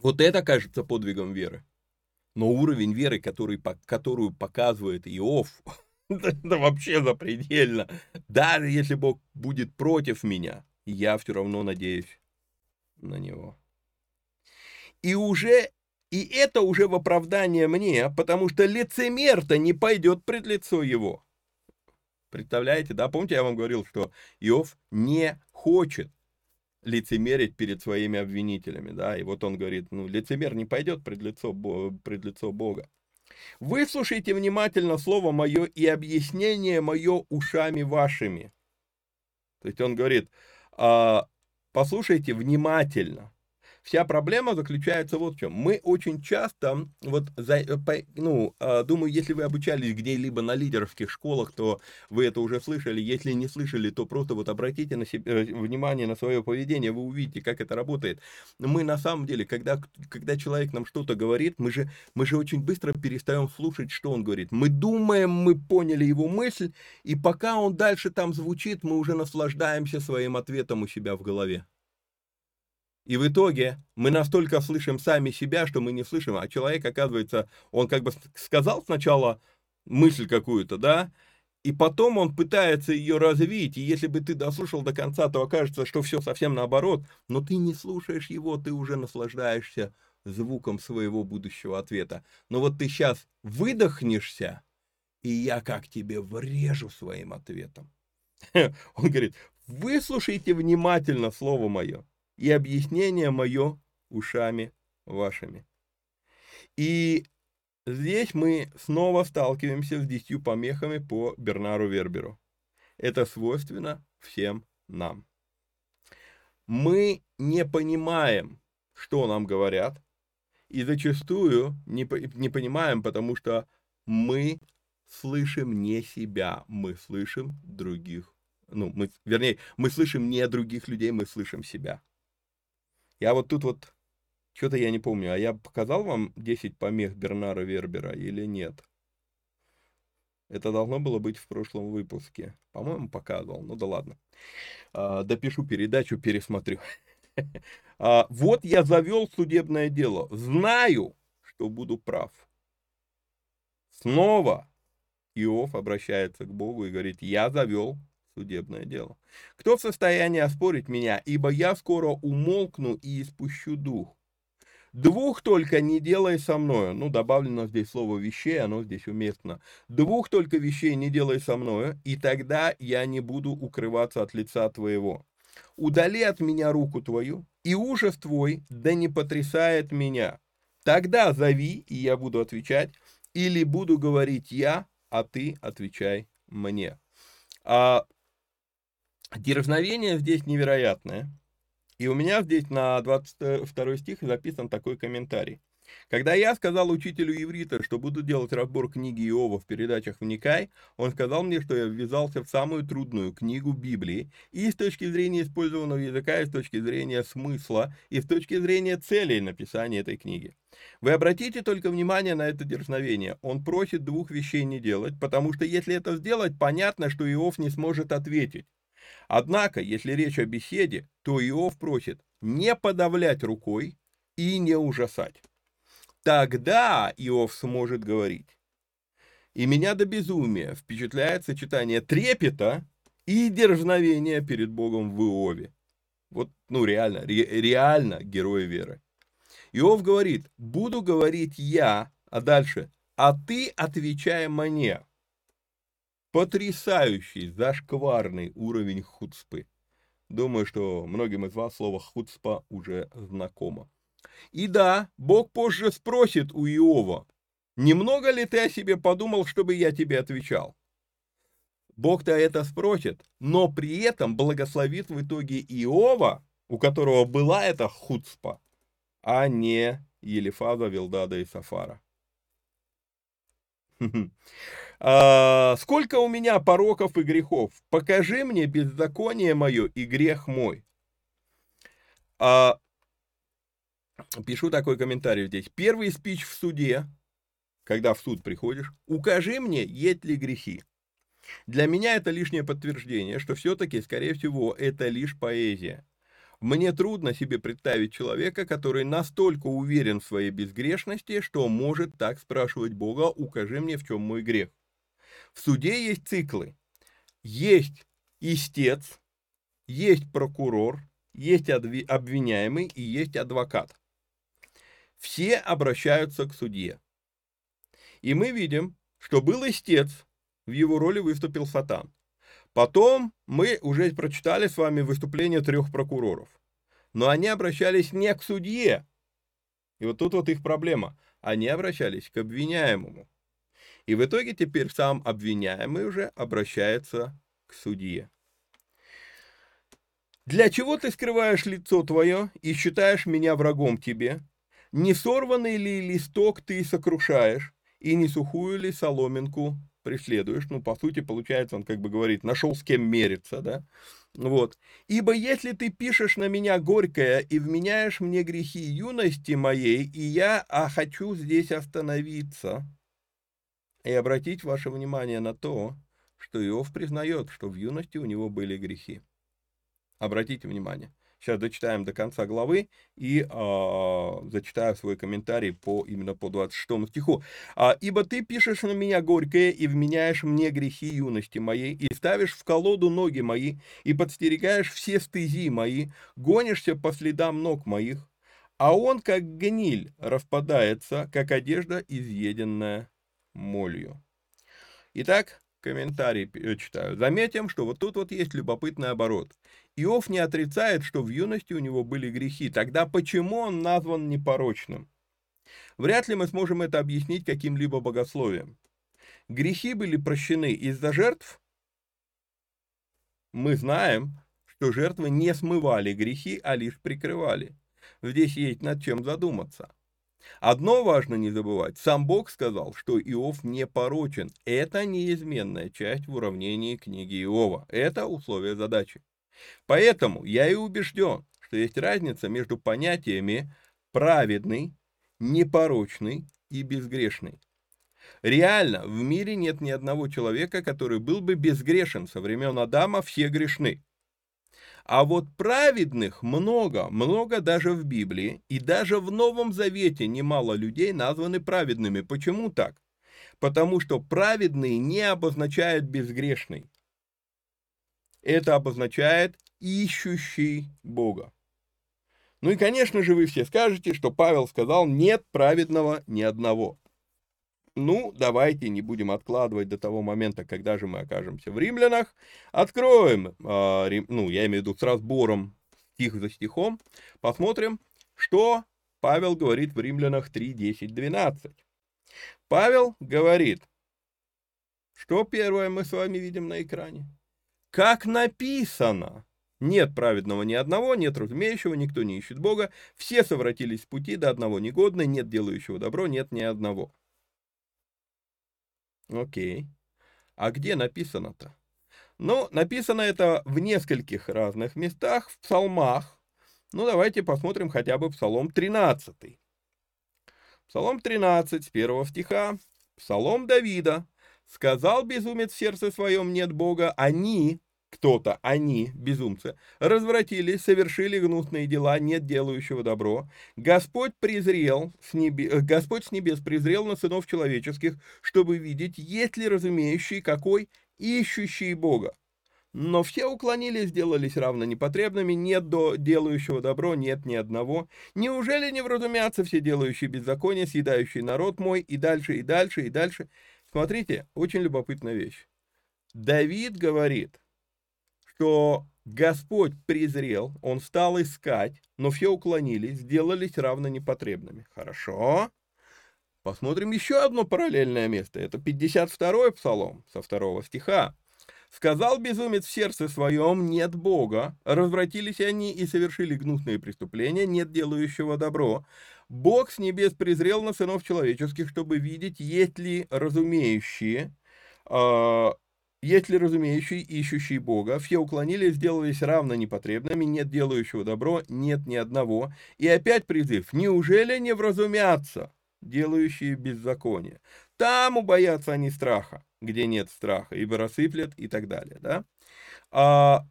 Вот это кажется подвигом веры. Но уровень веры, который, которую показывает Иов, это вообще запредельно. Даже если Бог будет против меня, я все равно надеюсь на него. И уже, и это уже в оправдание мне, потому что лицемер-то не пойдет пред лицо его. Представляете, да? Помните, я вам говорил, что Иов не хочет лицемерить перед своими обвинителями, да, и вот он говорит, ну, лицемер не пойдет пред лицо, пред лицо Бога. Выслушайте внимательно слово мое и объяснение мое ушами вашими. То есть он говорит, послушайте внимательно. Вся проблема заключается вот в чем. Мы очень часто, вот, за, э, ну, а, думаю, если вы обучались где-либо на лидерских школах, то вы это уже слышали. Если не слышали, то просто вот обратите на себе, э, внимание на свое поведение, вы увидите, как это работает. Мы на самом деле, когда, когда человек нам что-то говорит, мы же, мы же очень быстро перестаем слушать, что он говорит. Мы думаем, мы поняли его мысль, и пока он дальше там звучит, мы уже наслаждаемся своим ответом у себя в голове. И в итоге мы настолько слышим сами себя, что мы не слышим, а человек, оказывается, он как бы сказал сначала мысль какую-то, да, и потом он пытается ее развить, и если бы ты дослушал до конца, то окажется, что все совсем наоборот, но ты не слушаешь его, ты уже наслаждаешься звуком своего будущего ответа. Но вот ты сейчас выдохнешься, и я как тебе врежу своим ответом. Он говорит, выслушайте внимательно слово мое и объяснение мое ушами вашими. И здесь мы снова сталкиваемся с десятью помехами по Бернару Верберу. Это свойственно всем нам. Мы не понимаем, что нам говорят, и зачастую не, не понимаем, потому что мы слышим не себя, мы слышим других. Ну, мы, вернее, мы слышим не других людей, мы слышим себя. Я вот тут вот, что-то я не помню, а я показал вам 10 помех Бернара Вербера или нет? Это должно было быть в прошлом выпуске. По-моему, показывал. Ну да ладно. А, допишу передачу, пересмотрю. А, вот я завел судебное дело. Знаю, что буду прав. Снова Иов обращается к Богу и говорит, я завел судебное дело. Кто в состоянии оспорить меня, ибо я скоро умолкну и испущу дух. Двух только не делай со мною. Ну, добавлено здесь слово вещей, оно здесь уместно. Двух только вещей не делай со мною, и тогда я не буду укрываться от лица твоего. Удали от меня руку твою, и ужас твой да не потрясает меня. Тогда зови, и я буду отвечать, или буду говорить я, а ты отвечай мне. А Дерзновение здесь невероятное. И у меня здесь на 22 стих записан такой комментарий. Когда я сказал учителю иврита, что буду делать разбор книги Иова в передачах «Вникай», он сказал мне, что я ввязался в самую трудную книгу Библии и с точки зрения использованного языка, и с точки зрения смысла, и с точки зрения целей написания этой книги. Вы обратите только внимание на это дерзновение. Он просит двух вещей не делать, потому что если это сделать, понятно, что Иов не сможет ответить. Однако, если речь о беседе, то Иов просит не подавлять рукой и не ужасать. Тогда Иов сможет говорить. И меня до безумия впечатляет сочетание трепета и дерзновения перед Богом в Иове. Вот, ну реально, ре, реально герой веры. Иов говорит, буду говорить я, а дальше, а ты отвечай мне. Потрясающий, зашкварный уровень хуцпы. Думаю, что многим из вас слово хуцпа уже знакомо. И да, Бог позже спросит у Иова, немного ли ты о себе подумал, чтобы я тебе отвечал? Бог-то это спросит, но при этом благословит в итоге Иова, у которого была эта хуцпа, а не Елифаза, Вилдада и Сафара. А, сколько у меня пороков и грехов? Покажи мне беззаконие мое и грех мой. А, пишу такой комментарий здесь. Первый спич в суде, когда в суд приходишь, укажи мне, есть ли грехи. Для меня это лишнее подтверждение, что все-таки, скорее всего, это лишь поэзия. Мне трудно себе представить человека, который настолько уверен в своей безгрешности, что может так спрашивать Бога, укажи мне, в чем мой грех. В суде есть циклы. Есть истец, есть прокурор, есть обвиняемый и есть адвокат. Все обращаются к судье. И мы видим, что был истец, в его роли выступил Сатан. Потом мы уже прочитали с вами выступление трех прокуроров. Но они обращались не к судье. И вот тут вот их проблема. Они обращались к обвиняемому. И в итоге теперь сам обвиняемый уже обращается к судье. Для чего ты скрываешь лицо твое и считаешь меня врагом тебе? Не сорванный ли листок ты сокрушаешь, и не сухую ли соломинку преследуешь. Ну, по сути, получается, он как бы говорит, нашел с кем мериться, да. Вот. «Ибо если ты пишешь на меня горькое и вменяешь мне грехи юности моей, и я а хочу здесь остановиться и обратить ваше внимание на то, что Иов признает, что в юности у него были грехи. Обратите внимание. Сейчас дочитаем до конца главы и э, зачитаю свой комментарий по, именно по 26 стиху. А, «Ибо ты пишешь на меня горькое и вменяешь мне грехи юности моей, и ставишь в колоду ноги мои, и подстерегаешь все стези мои, гонишься по следам ног моих, а он, как гниль, распадается, как одежда, изъеденная молью». Итак, комментарий читаю. Заметим, что вот тут вот есть любопытный оборот. Иов не отрицает, что в юности у него были грехи. Тогда почему он назван непорочным? Вряд ли мы сможем это объяснить каким-либо богословием. Грехи были прощены из-за жертв? Мы знаем, что жертвы не смывали грехи, а лишь прикрывали. Здесь есть над чем задуматься. Одно важно не забывать. Сам Бог сказал, что Иов не порочен. Это неизменная часть в уравнении книги Иова. Это условие задачи. Поэтому я и убежден, что есть разница между понятиями праведный, непорочный и безгрешный. Реально, в мире нет ни одного человека, который был бы безгрешен. Со времен Адама все грешны. А вот праведных много, много даже в Библии, и даже в Новом Завете немало людей названы праведными. Почему так? Потому что праведный не обозначает безгрешный это обозначает ищущий Бога. Ну и, конечно же, вы все скажете, что Павел сказал, нет праведного ни одного. Ну, давайте не будем откладывать до того момента, когда же мы окажемся в римлянах. Откроем, рим, ну, я имею в виду с разбором стих за стихом, посмотрим, что Павел говорит в римлянах 3, 10, 12. Павел говорит, что первое мы с вами видим на экране? Как написано, нет праведного ни одного, нет разумеющего, никто не ищет Бога, все совратились с пути, до одного негодны, нет делающего добро, нет ни одного. Окей. А где написано-то? Ну, написано это в нескольких разных местах, в псалмах. Ну, давайте посмотрим хотя бы Псалом 13. Псалом 13, с первого стиха. Псалом Давида. «Сказал безумец в сердце своем, нет Бога, они, кто-то, они, безумцы, развратились, совершили гнусные дела, нет делающего добро. Господь презрел, с небе, э, Господь с небес презрел на сынов человеческих, чтобы видеть, есть ли разумеющий, какой ищущий Бога. Но все уклонились, сделались равно непотребными, нет до делающего добро, нет ни одного. Неужели не вразумятся все делающие беззаконие, съедающий народ мой, и дальше, и дальше, и дальше? Смотрите, очень любопытная вещь. Давид говорит, что Господь презрел, он стал искать, но все уклонились, сделались равно непотребными. Хорошо. Посмотрим еще одно параллельное место. Это 52-й псалом со второго стиха. «Сказал безумец в сердце своем, нет Бога, развратились они и совершили гнусные преступления, нет делающего добро. Бог с небес презрел на сынов человеческих, чтобы видеть, есть ли разумеющие, э, есть ли разумеющие, ищущие Бога. Все уклонились, сделались равно непотребными, нет делающего добро, нет ни одного. И опять призыв, неужели не вразумятся, делающие беззаконие? Там убоятся они страха, где нет страха, ибо рассыплят и так далее, да? А,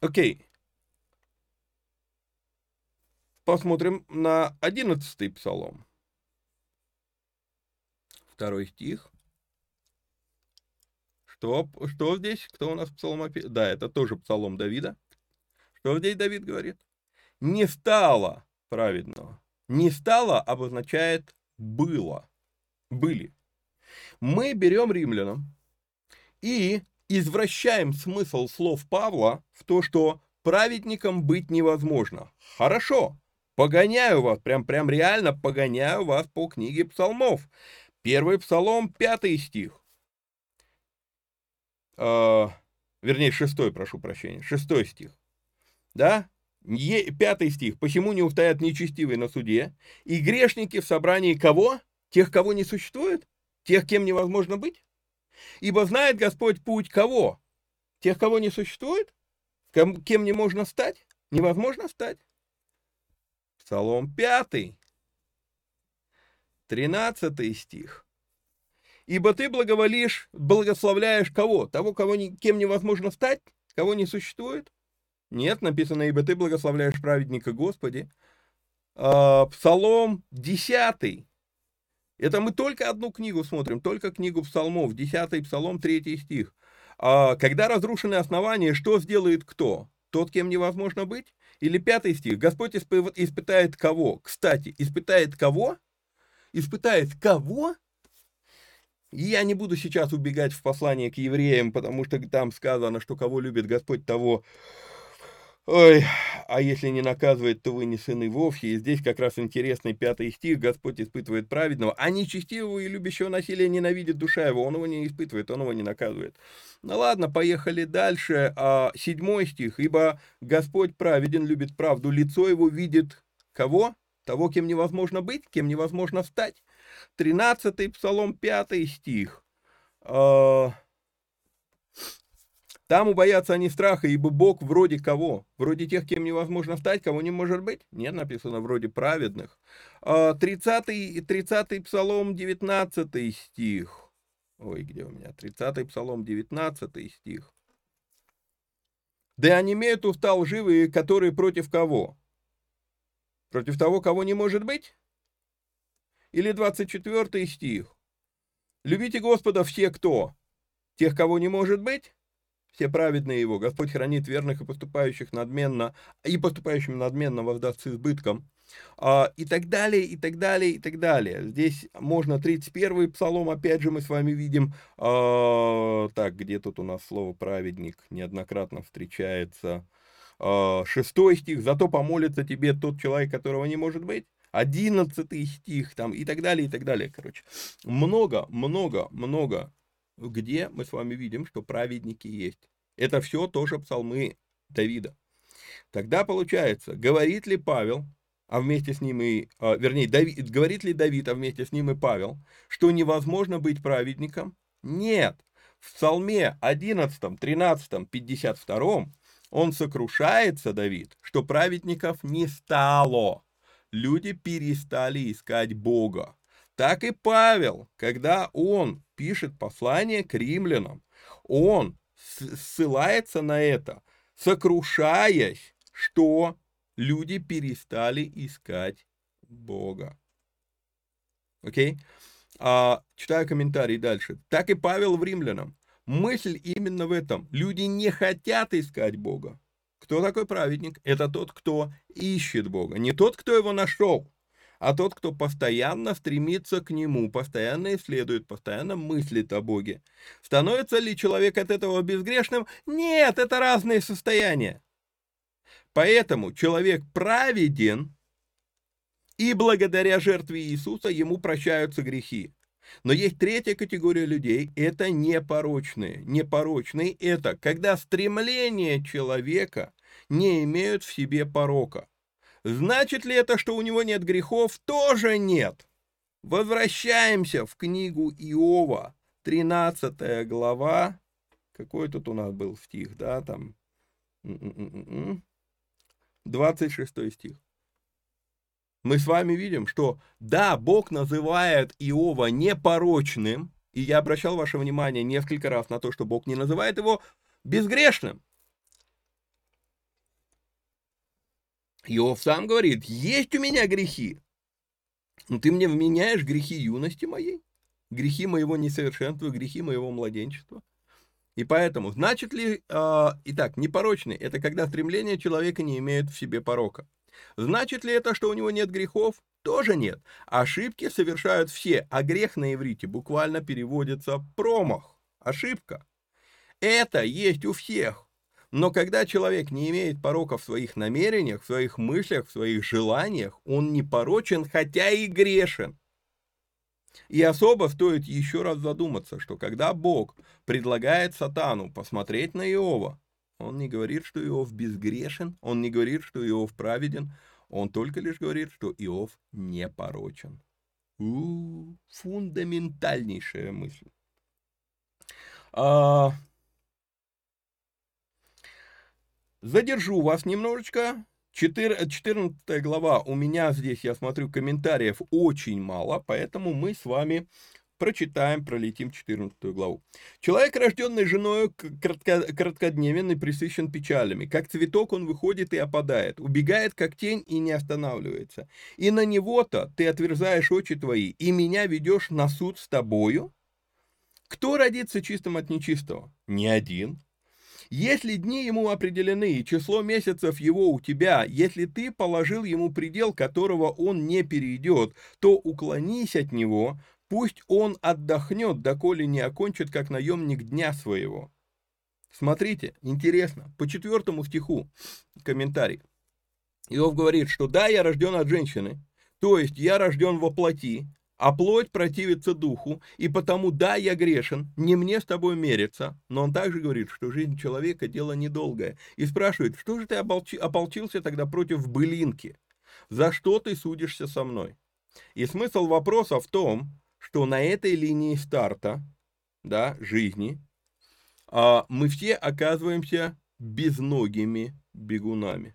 окей. Посмотрим на одиннадцатый псалом. Второй стих. Что, что здесь? Кто у нас псалмопевец? Да, это тоже псалом Давида. Что здесь Давид говорит? Не стало праведного. Не стало обозначает было. Были. Мы берем римлянам и извращаем смысл слов Павла в то, что праведником быть невозможно. Хорошо, Погоняю вас, прям, прям реально погоняю вас по книге псалмов. Первый псалом, пятый стих. Э, вернее, шестой, прошу прощения, шестой стих. Да? Е, пятый стих. Почему не устоят нечестивые на суде? И грешники в собрании кого? Тех, кого не существует? Тех, кем невозможно быть? Ибо знает Господь путь кого? Тех, кого не существует? Кем, кем не можно стать? Невозможно стать. Псалом 5, 13 стих. «Ибо ты благоволишь, благословляешь кого? Того, кого ни, кем невозможно стать? Кого не существует?» Нет, написано, «Ибо ты благословляешь праведника Господи». А, Псалом 10. Это мы только одну книгу смотрим, только книгу псалмов, 10 псалом, 3 стих. А, когда разрушены основания, что сделает кто? Тот, кем невозможно быть? Или пятый стих. Господь испытает кого? Кстати, испытает кого? Испытает кого? Я не буду сейчас убегать в послание к евреям, потому что там сказано, что кого любит Господь, того Ой, а если не наказывает, то вы не сыны вовсе. И здесь как раз интересный пятый стих. Господь испытывает праведного, а нечестивого и любящего насилия ненавидит душа его. Он его не испытывает, он его не наказывает. Ну ладно, поехали дальше. А, седьмой стих. Ибо Господь праведен, любит правду. Лицо его видит кого? Того, кем невозможно быть, кем невозможно стать. Тринадцатый псалом, пятый стих. А, там убоятся они страха, ибо Бог вроде кого? Вроде тех, кем невозможно стать, кого не может быть? Нет, написано вроде праведных. 30, 30 псалом, 19 стих. Ой, где у меня? 30 псалом, 19 стих. Да они имеют уста лживые, которые против кого? Против того, кого не может быть? Или 24 стих. Любите Господа все кто? Тех, кого не может быть? все праведные его. Господь хранит верных и поступающих надменно, и поступающим надменно воздаст с избытком. А, и так далее, и так далее, и так далее. Здесь можно 31-й псалом, опять же, мы с вами видим. А, так, где тут у нас слово «праведник» неоднократно встречается. А, шестой стих. «Зато помолится тебе тот человек, которого не может быть». Одиннадцатый стих, там, и так далее, и так далее, короче. Много, много, много где мы с вами видим, что праведники есть. Это все тоже псалмы Давида. Тогда получается, говорит ли Павел, а вместе с ним и, а, вернее, Давид, говорит ли Давид, а вместе с ним и Павел, что невозможно быть праведником? Нет. В Псалме 11, 13, 52 он сокрушается, Давид, что праведников не стало. Люди перестали искать Бога. Так и Павел, когда он пишет послание к римлянам, он ссылается на это, сокрушаясь, что люди перестали искать Бога. Окей? Okay? А, читаю комментарий дальше. Так и Павел в римлянам. Мысль именно в этом. Люди не хотят искать Бога. Кто такой праведник? Это тот, кто ищет Бога. Не тот, кто его нашел а тот, кто постоянно стремится к нему, постоянно исследует, постоянно мыслит о Боге. Становится ли человек от этого безгрешным? Нет, это разные состояния. Поэтому человек праведен, и благодаря жертве Иисуса ему прощаются грехи. Но есть третья категория людей, это непорочные. Непорочные – это когда стремления человека не имеют в себе порока. Значит ли это, что у него нет грехов? Тоже нет. Возвращаемся в книгу Иова, 13 глава. Какой тут у нас был стих, да, там? 26 стих. Мы с вами видим, что да, Бог называет Иова непорочным, и я обращал ваше внимание несколько раз на то, что Бог не называет его безгрешным. Иов сам говорит, есть у меня грехи, но ты мне вменяешь грехи юности моей, грехи моего несовершенства, грехи моего младенчества. И поэтому, значит ли, э, итак, непорочный – это когда стремление человека не имеет в себе порока. Значит ли это, что у него нет грехов? Тоже нет. Ошибки совершают все, а грех на иврите буквально переводится промах, ошибка. Это есть у всех. Но когда человек не имеет порока в своих намерениях, в своих мыслях, в своих желаниях, он не порочен, хотя и грешен. И особо стоит еще раз задуматься, что когда Бог предлагает сатану посмотреть на Иова, он не говорит, что Иов безгрешен, он не говорит, что Иов праведен, он только лишь говорит, что Иов не порочен. У-у-у, фундаментальнейшая мысль. А... Задержу вас немножечко. 14 глава. У меня здесь, я смотрю, комментариев очень мало, поэтому мы с вами Прочитаем, пролетим 14 главу. Человек, рожденный женой, кратко, краткодневен и присыщен печалями. Как цветок он выходит и опадает, убегает, как тень, и не останавливается. И на него-то ты отверзаешь очи твои, и меня ведешь на суд с тобою? Кто родится чистым от нечистого? Ни один. Если дни ему определены, число месяцев его у тебя, если ты положил ему предел, которого он не перейдет, то уклонись от него, Пусть он отдохнет, доколе не окончит, как наемник дня своего. Смотрите, интересно, по четвертому стиху комментарий. Иов говорит, что да, я рожден от женщины, то есть я рожден во плоти, а плоть противится духу, и потому да, я грешен, не мне с тобой мериться. Но он также говорит, что жизнь человека – дело недолгое. И спрашивает, что же ты ополчился тогда против былинки? За что ты судишься со мной? И смысл вопроса в том, что на этой линии старта, да, жизни, а, мы все оказываемся безногими бегунами.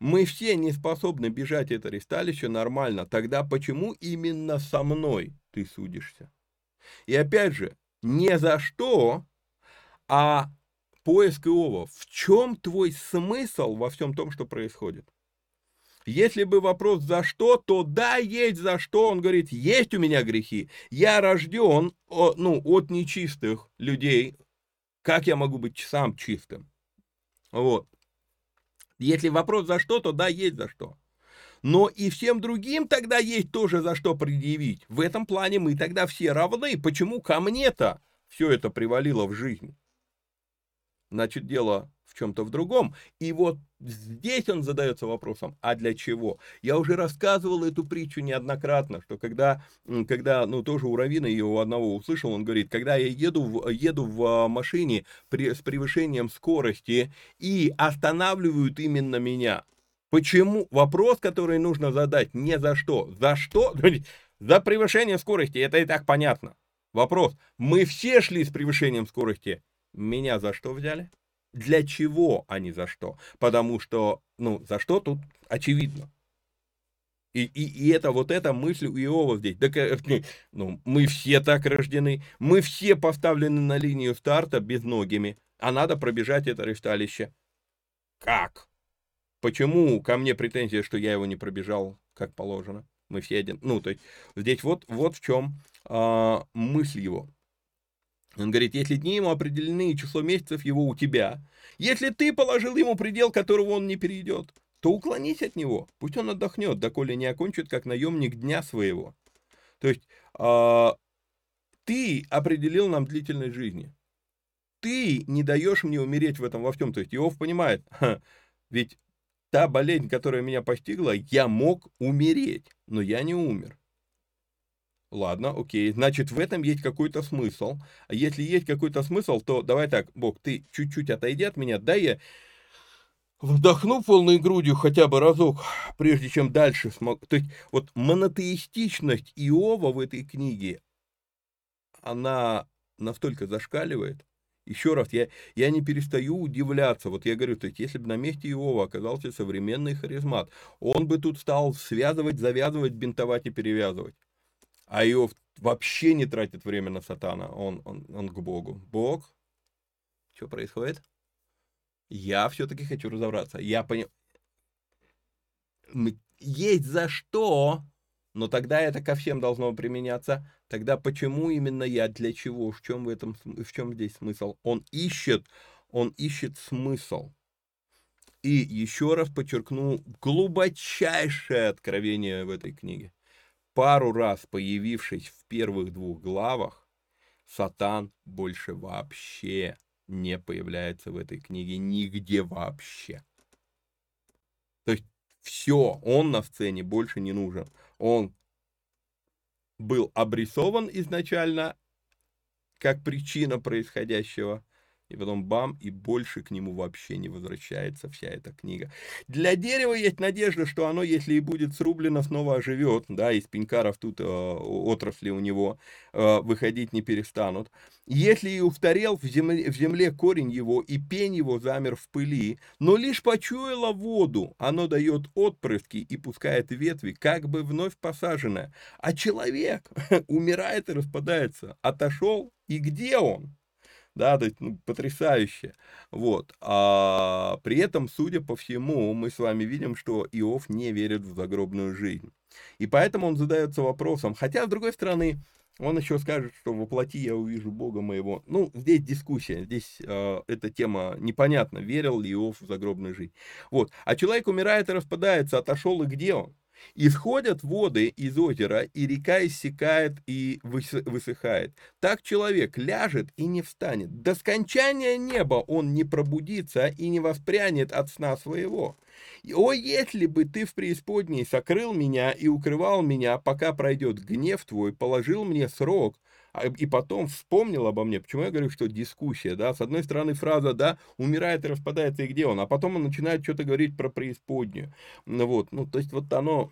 Мы все не способны бежать это ресталище нормально. Тогда почему именно со мной ты судишься? И опять же, не за что, а поиск Иова. В чем твой смысл во всем том, что происходит? Если бы вопрос «за что?», то да, есть за что. Он говорит, есть у меня грехи. Я рожден ну, от нечистых людей. Как я могу быть сам чистым? Вот. Если вопрос «за что?», то да, есть за что. Но и всем другим тогда есть тоже за что предъявить. В этом плане мы тогда все равны. Почему ко мне-то все это привалило в жизнь? Значит, дело в чем-то в другом. И вот здесь он задается вопросом, а для чего? Я уже рассказывал эту притчу неоднократно, что когда, когда ну, тоже у Равина ее у одного услышал, он говорит, когда я еду, в, еду в а, машине при, с превышением скорости и останавливают именно меня, Почему? Вопрос, который нужно задать, не за что. За что? За превышение скорости, это и так понятно. Вопрос. Мы все шли с превышением скорости. Меня за что взяли? Для чего, а не за что? Потому что, ну, за что тут очевидно. И, и, и это вот эта мысль у Иова здесь. Так, э, ну, мы все так рождены, мы все поставлены на линию старта безногими, а надо пробежать это ресталище. Как? Почему ко мне претензия, что я его не пробежал как положено? Мы все один. Ну, то есть здесь вот, вот в чем а, мысль его. Он говорит, если дни ему определены и число месяцев его у тебя, если ты положил ему предел, которого он не перейдет, то уклонись от него, пусть он отдохнет, доколе не окончит, как наемник дня своего. То есть э, ты определил нам длительность жизни. Ты не даешь мне умереть в этом во всем. То есть Иов понимает, ха, ведь та болезнь, которая меня постигла, я мог умереть, но я не умер. Ладно, окей. Значит, в этом есть какой-то смысл. А если есть какой-то смысл, то давай так, Бог, ты чуть-чуть отойди от меня, дай я вдохну полной грудью хотя бы разок, прежде чем дальше смог... То есть вот монотеистичность Иова в этой книге, она настолько зашкаливает, еще раз, я, я не перестаю удивляться. Вот я говорю, то есть, если бы на месте Иова оказался современный харизмат, он бы тут стал связывать, завязывать, бинтовать и перевязывать. А Иов вообще не тратит время на сатана, он, он, он к Богу. Бог, что происходит? Я все-таки хочу разобраться. Я понял. Есть за что, но тогда это ко всем должно применяться. Тогда почему именно я, для чего, в чем в этом, в чем здесь смысл? Он ищет, он ищет смысл. И еще раз подчеркну глубочайшее откровение в этой книге. Пару раз появившись в первых двух главах, Сатан больше вообще не появляется в этой книге нигде вообще. То есть все, он на сцене больше не нужен. Он был обрисован изначально как причина происходящего, и потом бам, и больше к нему вообще не возвращается вся эта книга. Для дерева есть надежда, что оно, если и будет срублено, снова оживет, да, из пенькаров тут э, отрасли у него э, выходить не перестанут. Если и устарел в земле, в земле корень его, и пень его замер в пыли, но лишь почуяло воду, оно дает отпрыски и пускает ветви, как бы вновь посаженное. А человек умирает и распадается. Отошел, и где он? Да, то есть, ну, потрясающе, вот, а при этом, судя по всему, мы с вами видим, что Иов не верит в загробную жизнь, и поэтому он задается вопросом, хотя, с другой стороны, он еще скажет, что воплоти я увижу Бога моего. Ну, здесь дискуссия, здесь э, эта тема непонятна, верил ли Иов в загробную жизнь. Вот. А человек умирает и распадается, отошел и где он? Исходят воды из озера, и река иссякает и высыхает. Так человек ляжет и не встанет. До скончания неба он не пробудится и не воспрянет от сна своего. О, если бы ты в преисподней сокрыл меня и укрывал меня, пока пройдет гнев твой, положил мне срок, и потом вспомнил обо мне. Почему я говорю, что дискуссия, да? С одной стороны фраза, да, умирает и распадается, и где он? А потом он начинает что-то говорить про преисподнюю. Ну вот, ну, то есть вот оно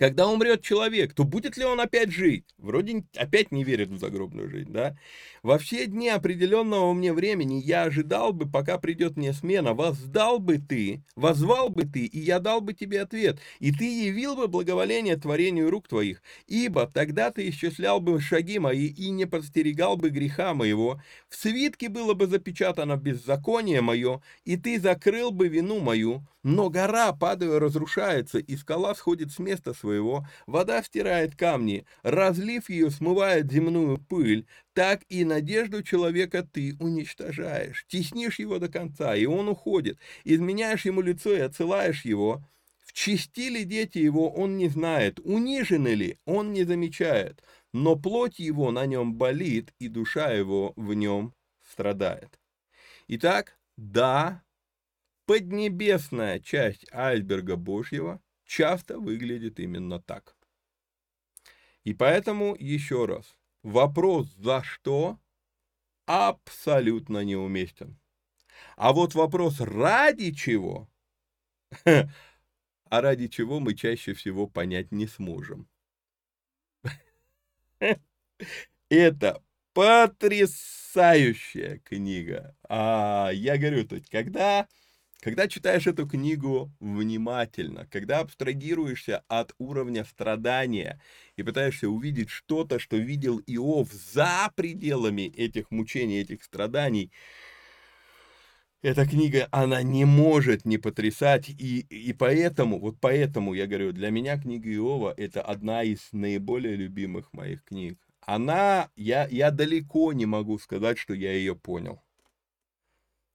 когда умрет человек, то будет ли он опять жить? Вроде опять не верит в загробную жизнь, да? Во все дни определенного мне времени я ожидал бы, пока придет мне смена, воздал бы ты, возвал бы ты, и я дал бы тебе ответ, и ты явил бы благоволение творению рук твоих, ибо тогда ты исчислял бы шаги мои и не подстерегал бы греха моего, в свитке было бы запечатано беззаконие мое, и ты закрыл бы вину мою, но гора, падая, разрушается, и скала сходит с места своего, вода стирает камни, разлив ее, смывает земную пыль, так и надежду человека ты уничтожаешь, теснишь его до конца, и он уходит, изменяешь ему лицо и отсылаешь его. В чести ли дети его он не знает, унижены ли он не замечает, но плоть его на нем болит, и душа его в нем страдает. Итак, да, поднебесная часть айсберга Божьего часто выглядит именно так. И поэтому, еще раз, вопрос «за что?» абсолютно неуместен. А вот вопрос «ради чего?» а ради чего мы чаще всего понять не сможем. Это потрясающая книга. А я говорю, то когда когда читаешь эту книгу внимательно, когда абстрагируешься от уровня страдания и пытаешься увидеть что-то, что видел Иов за пределами этих мучений, этих страданий, эта книга, она не может не потрясать, и, и поэтому, вот поэтому я говорю, для меня книга Иова это одна из наиболее любимых моих книг. Она, я, я далеко не могу сказать, что я ее понял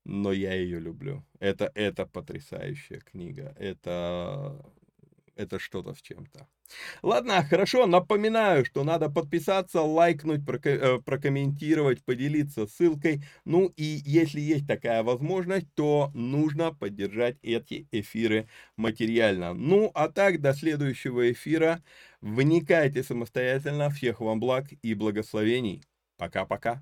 но я ее люблю. Это, это потрясающая книга. Это, это что-то с чем-то. Ладно, хорошо, напоминаю, что надо подписаться, лайкнуть, э, прокомментировать, поделиться ссылкой. Ну и если есть такая возможность, то нужно поддержать эти эфиры материально. Ну а так, до следующего эфира. Вникайте самостоятельно. Всех вам благ и благословений. Пока-пока.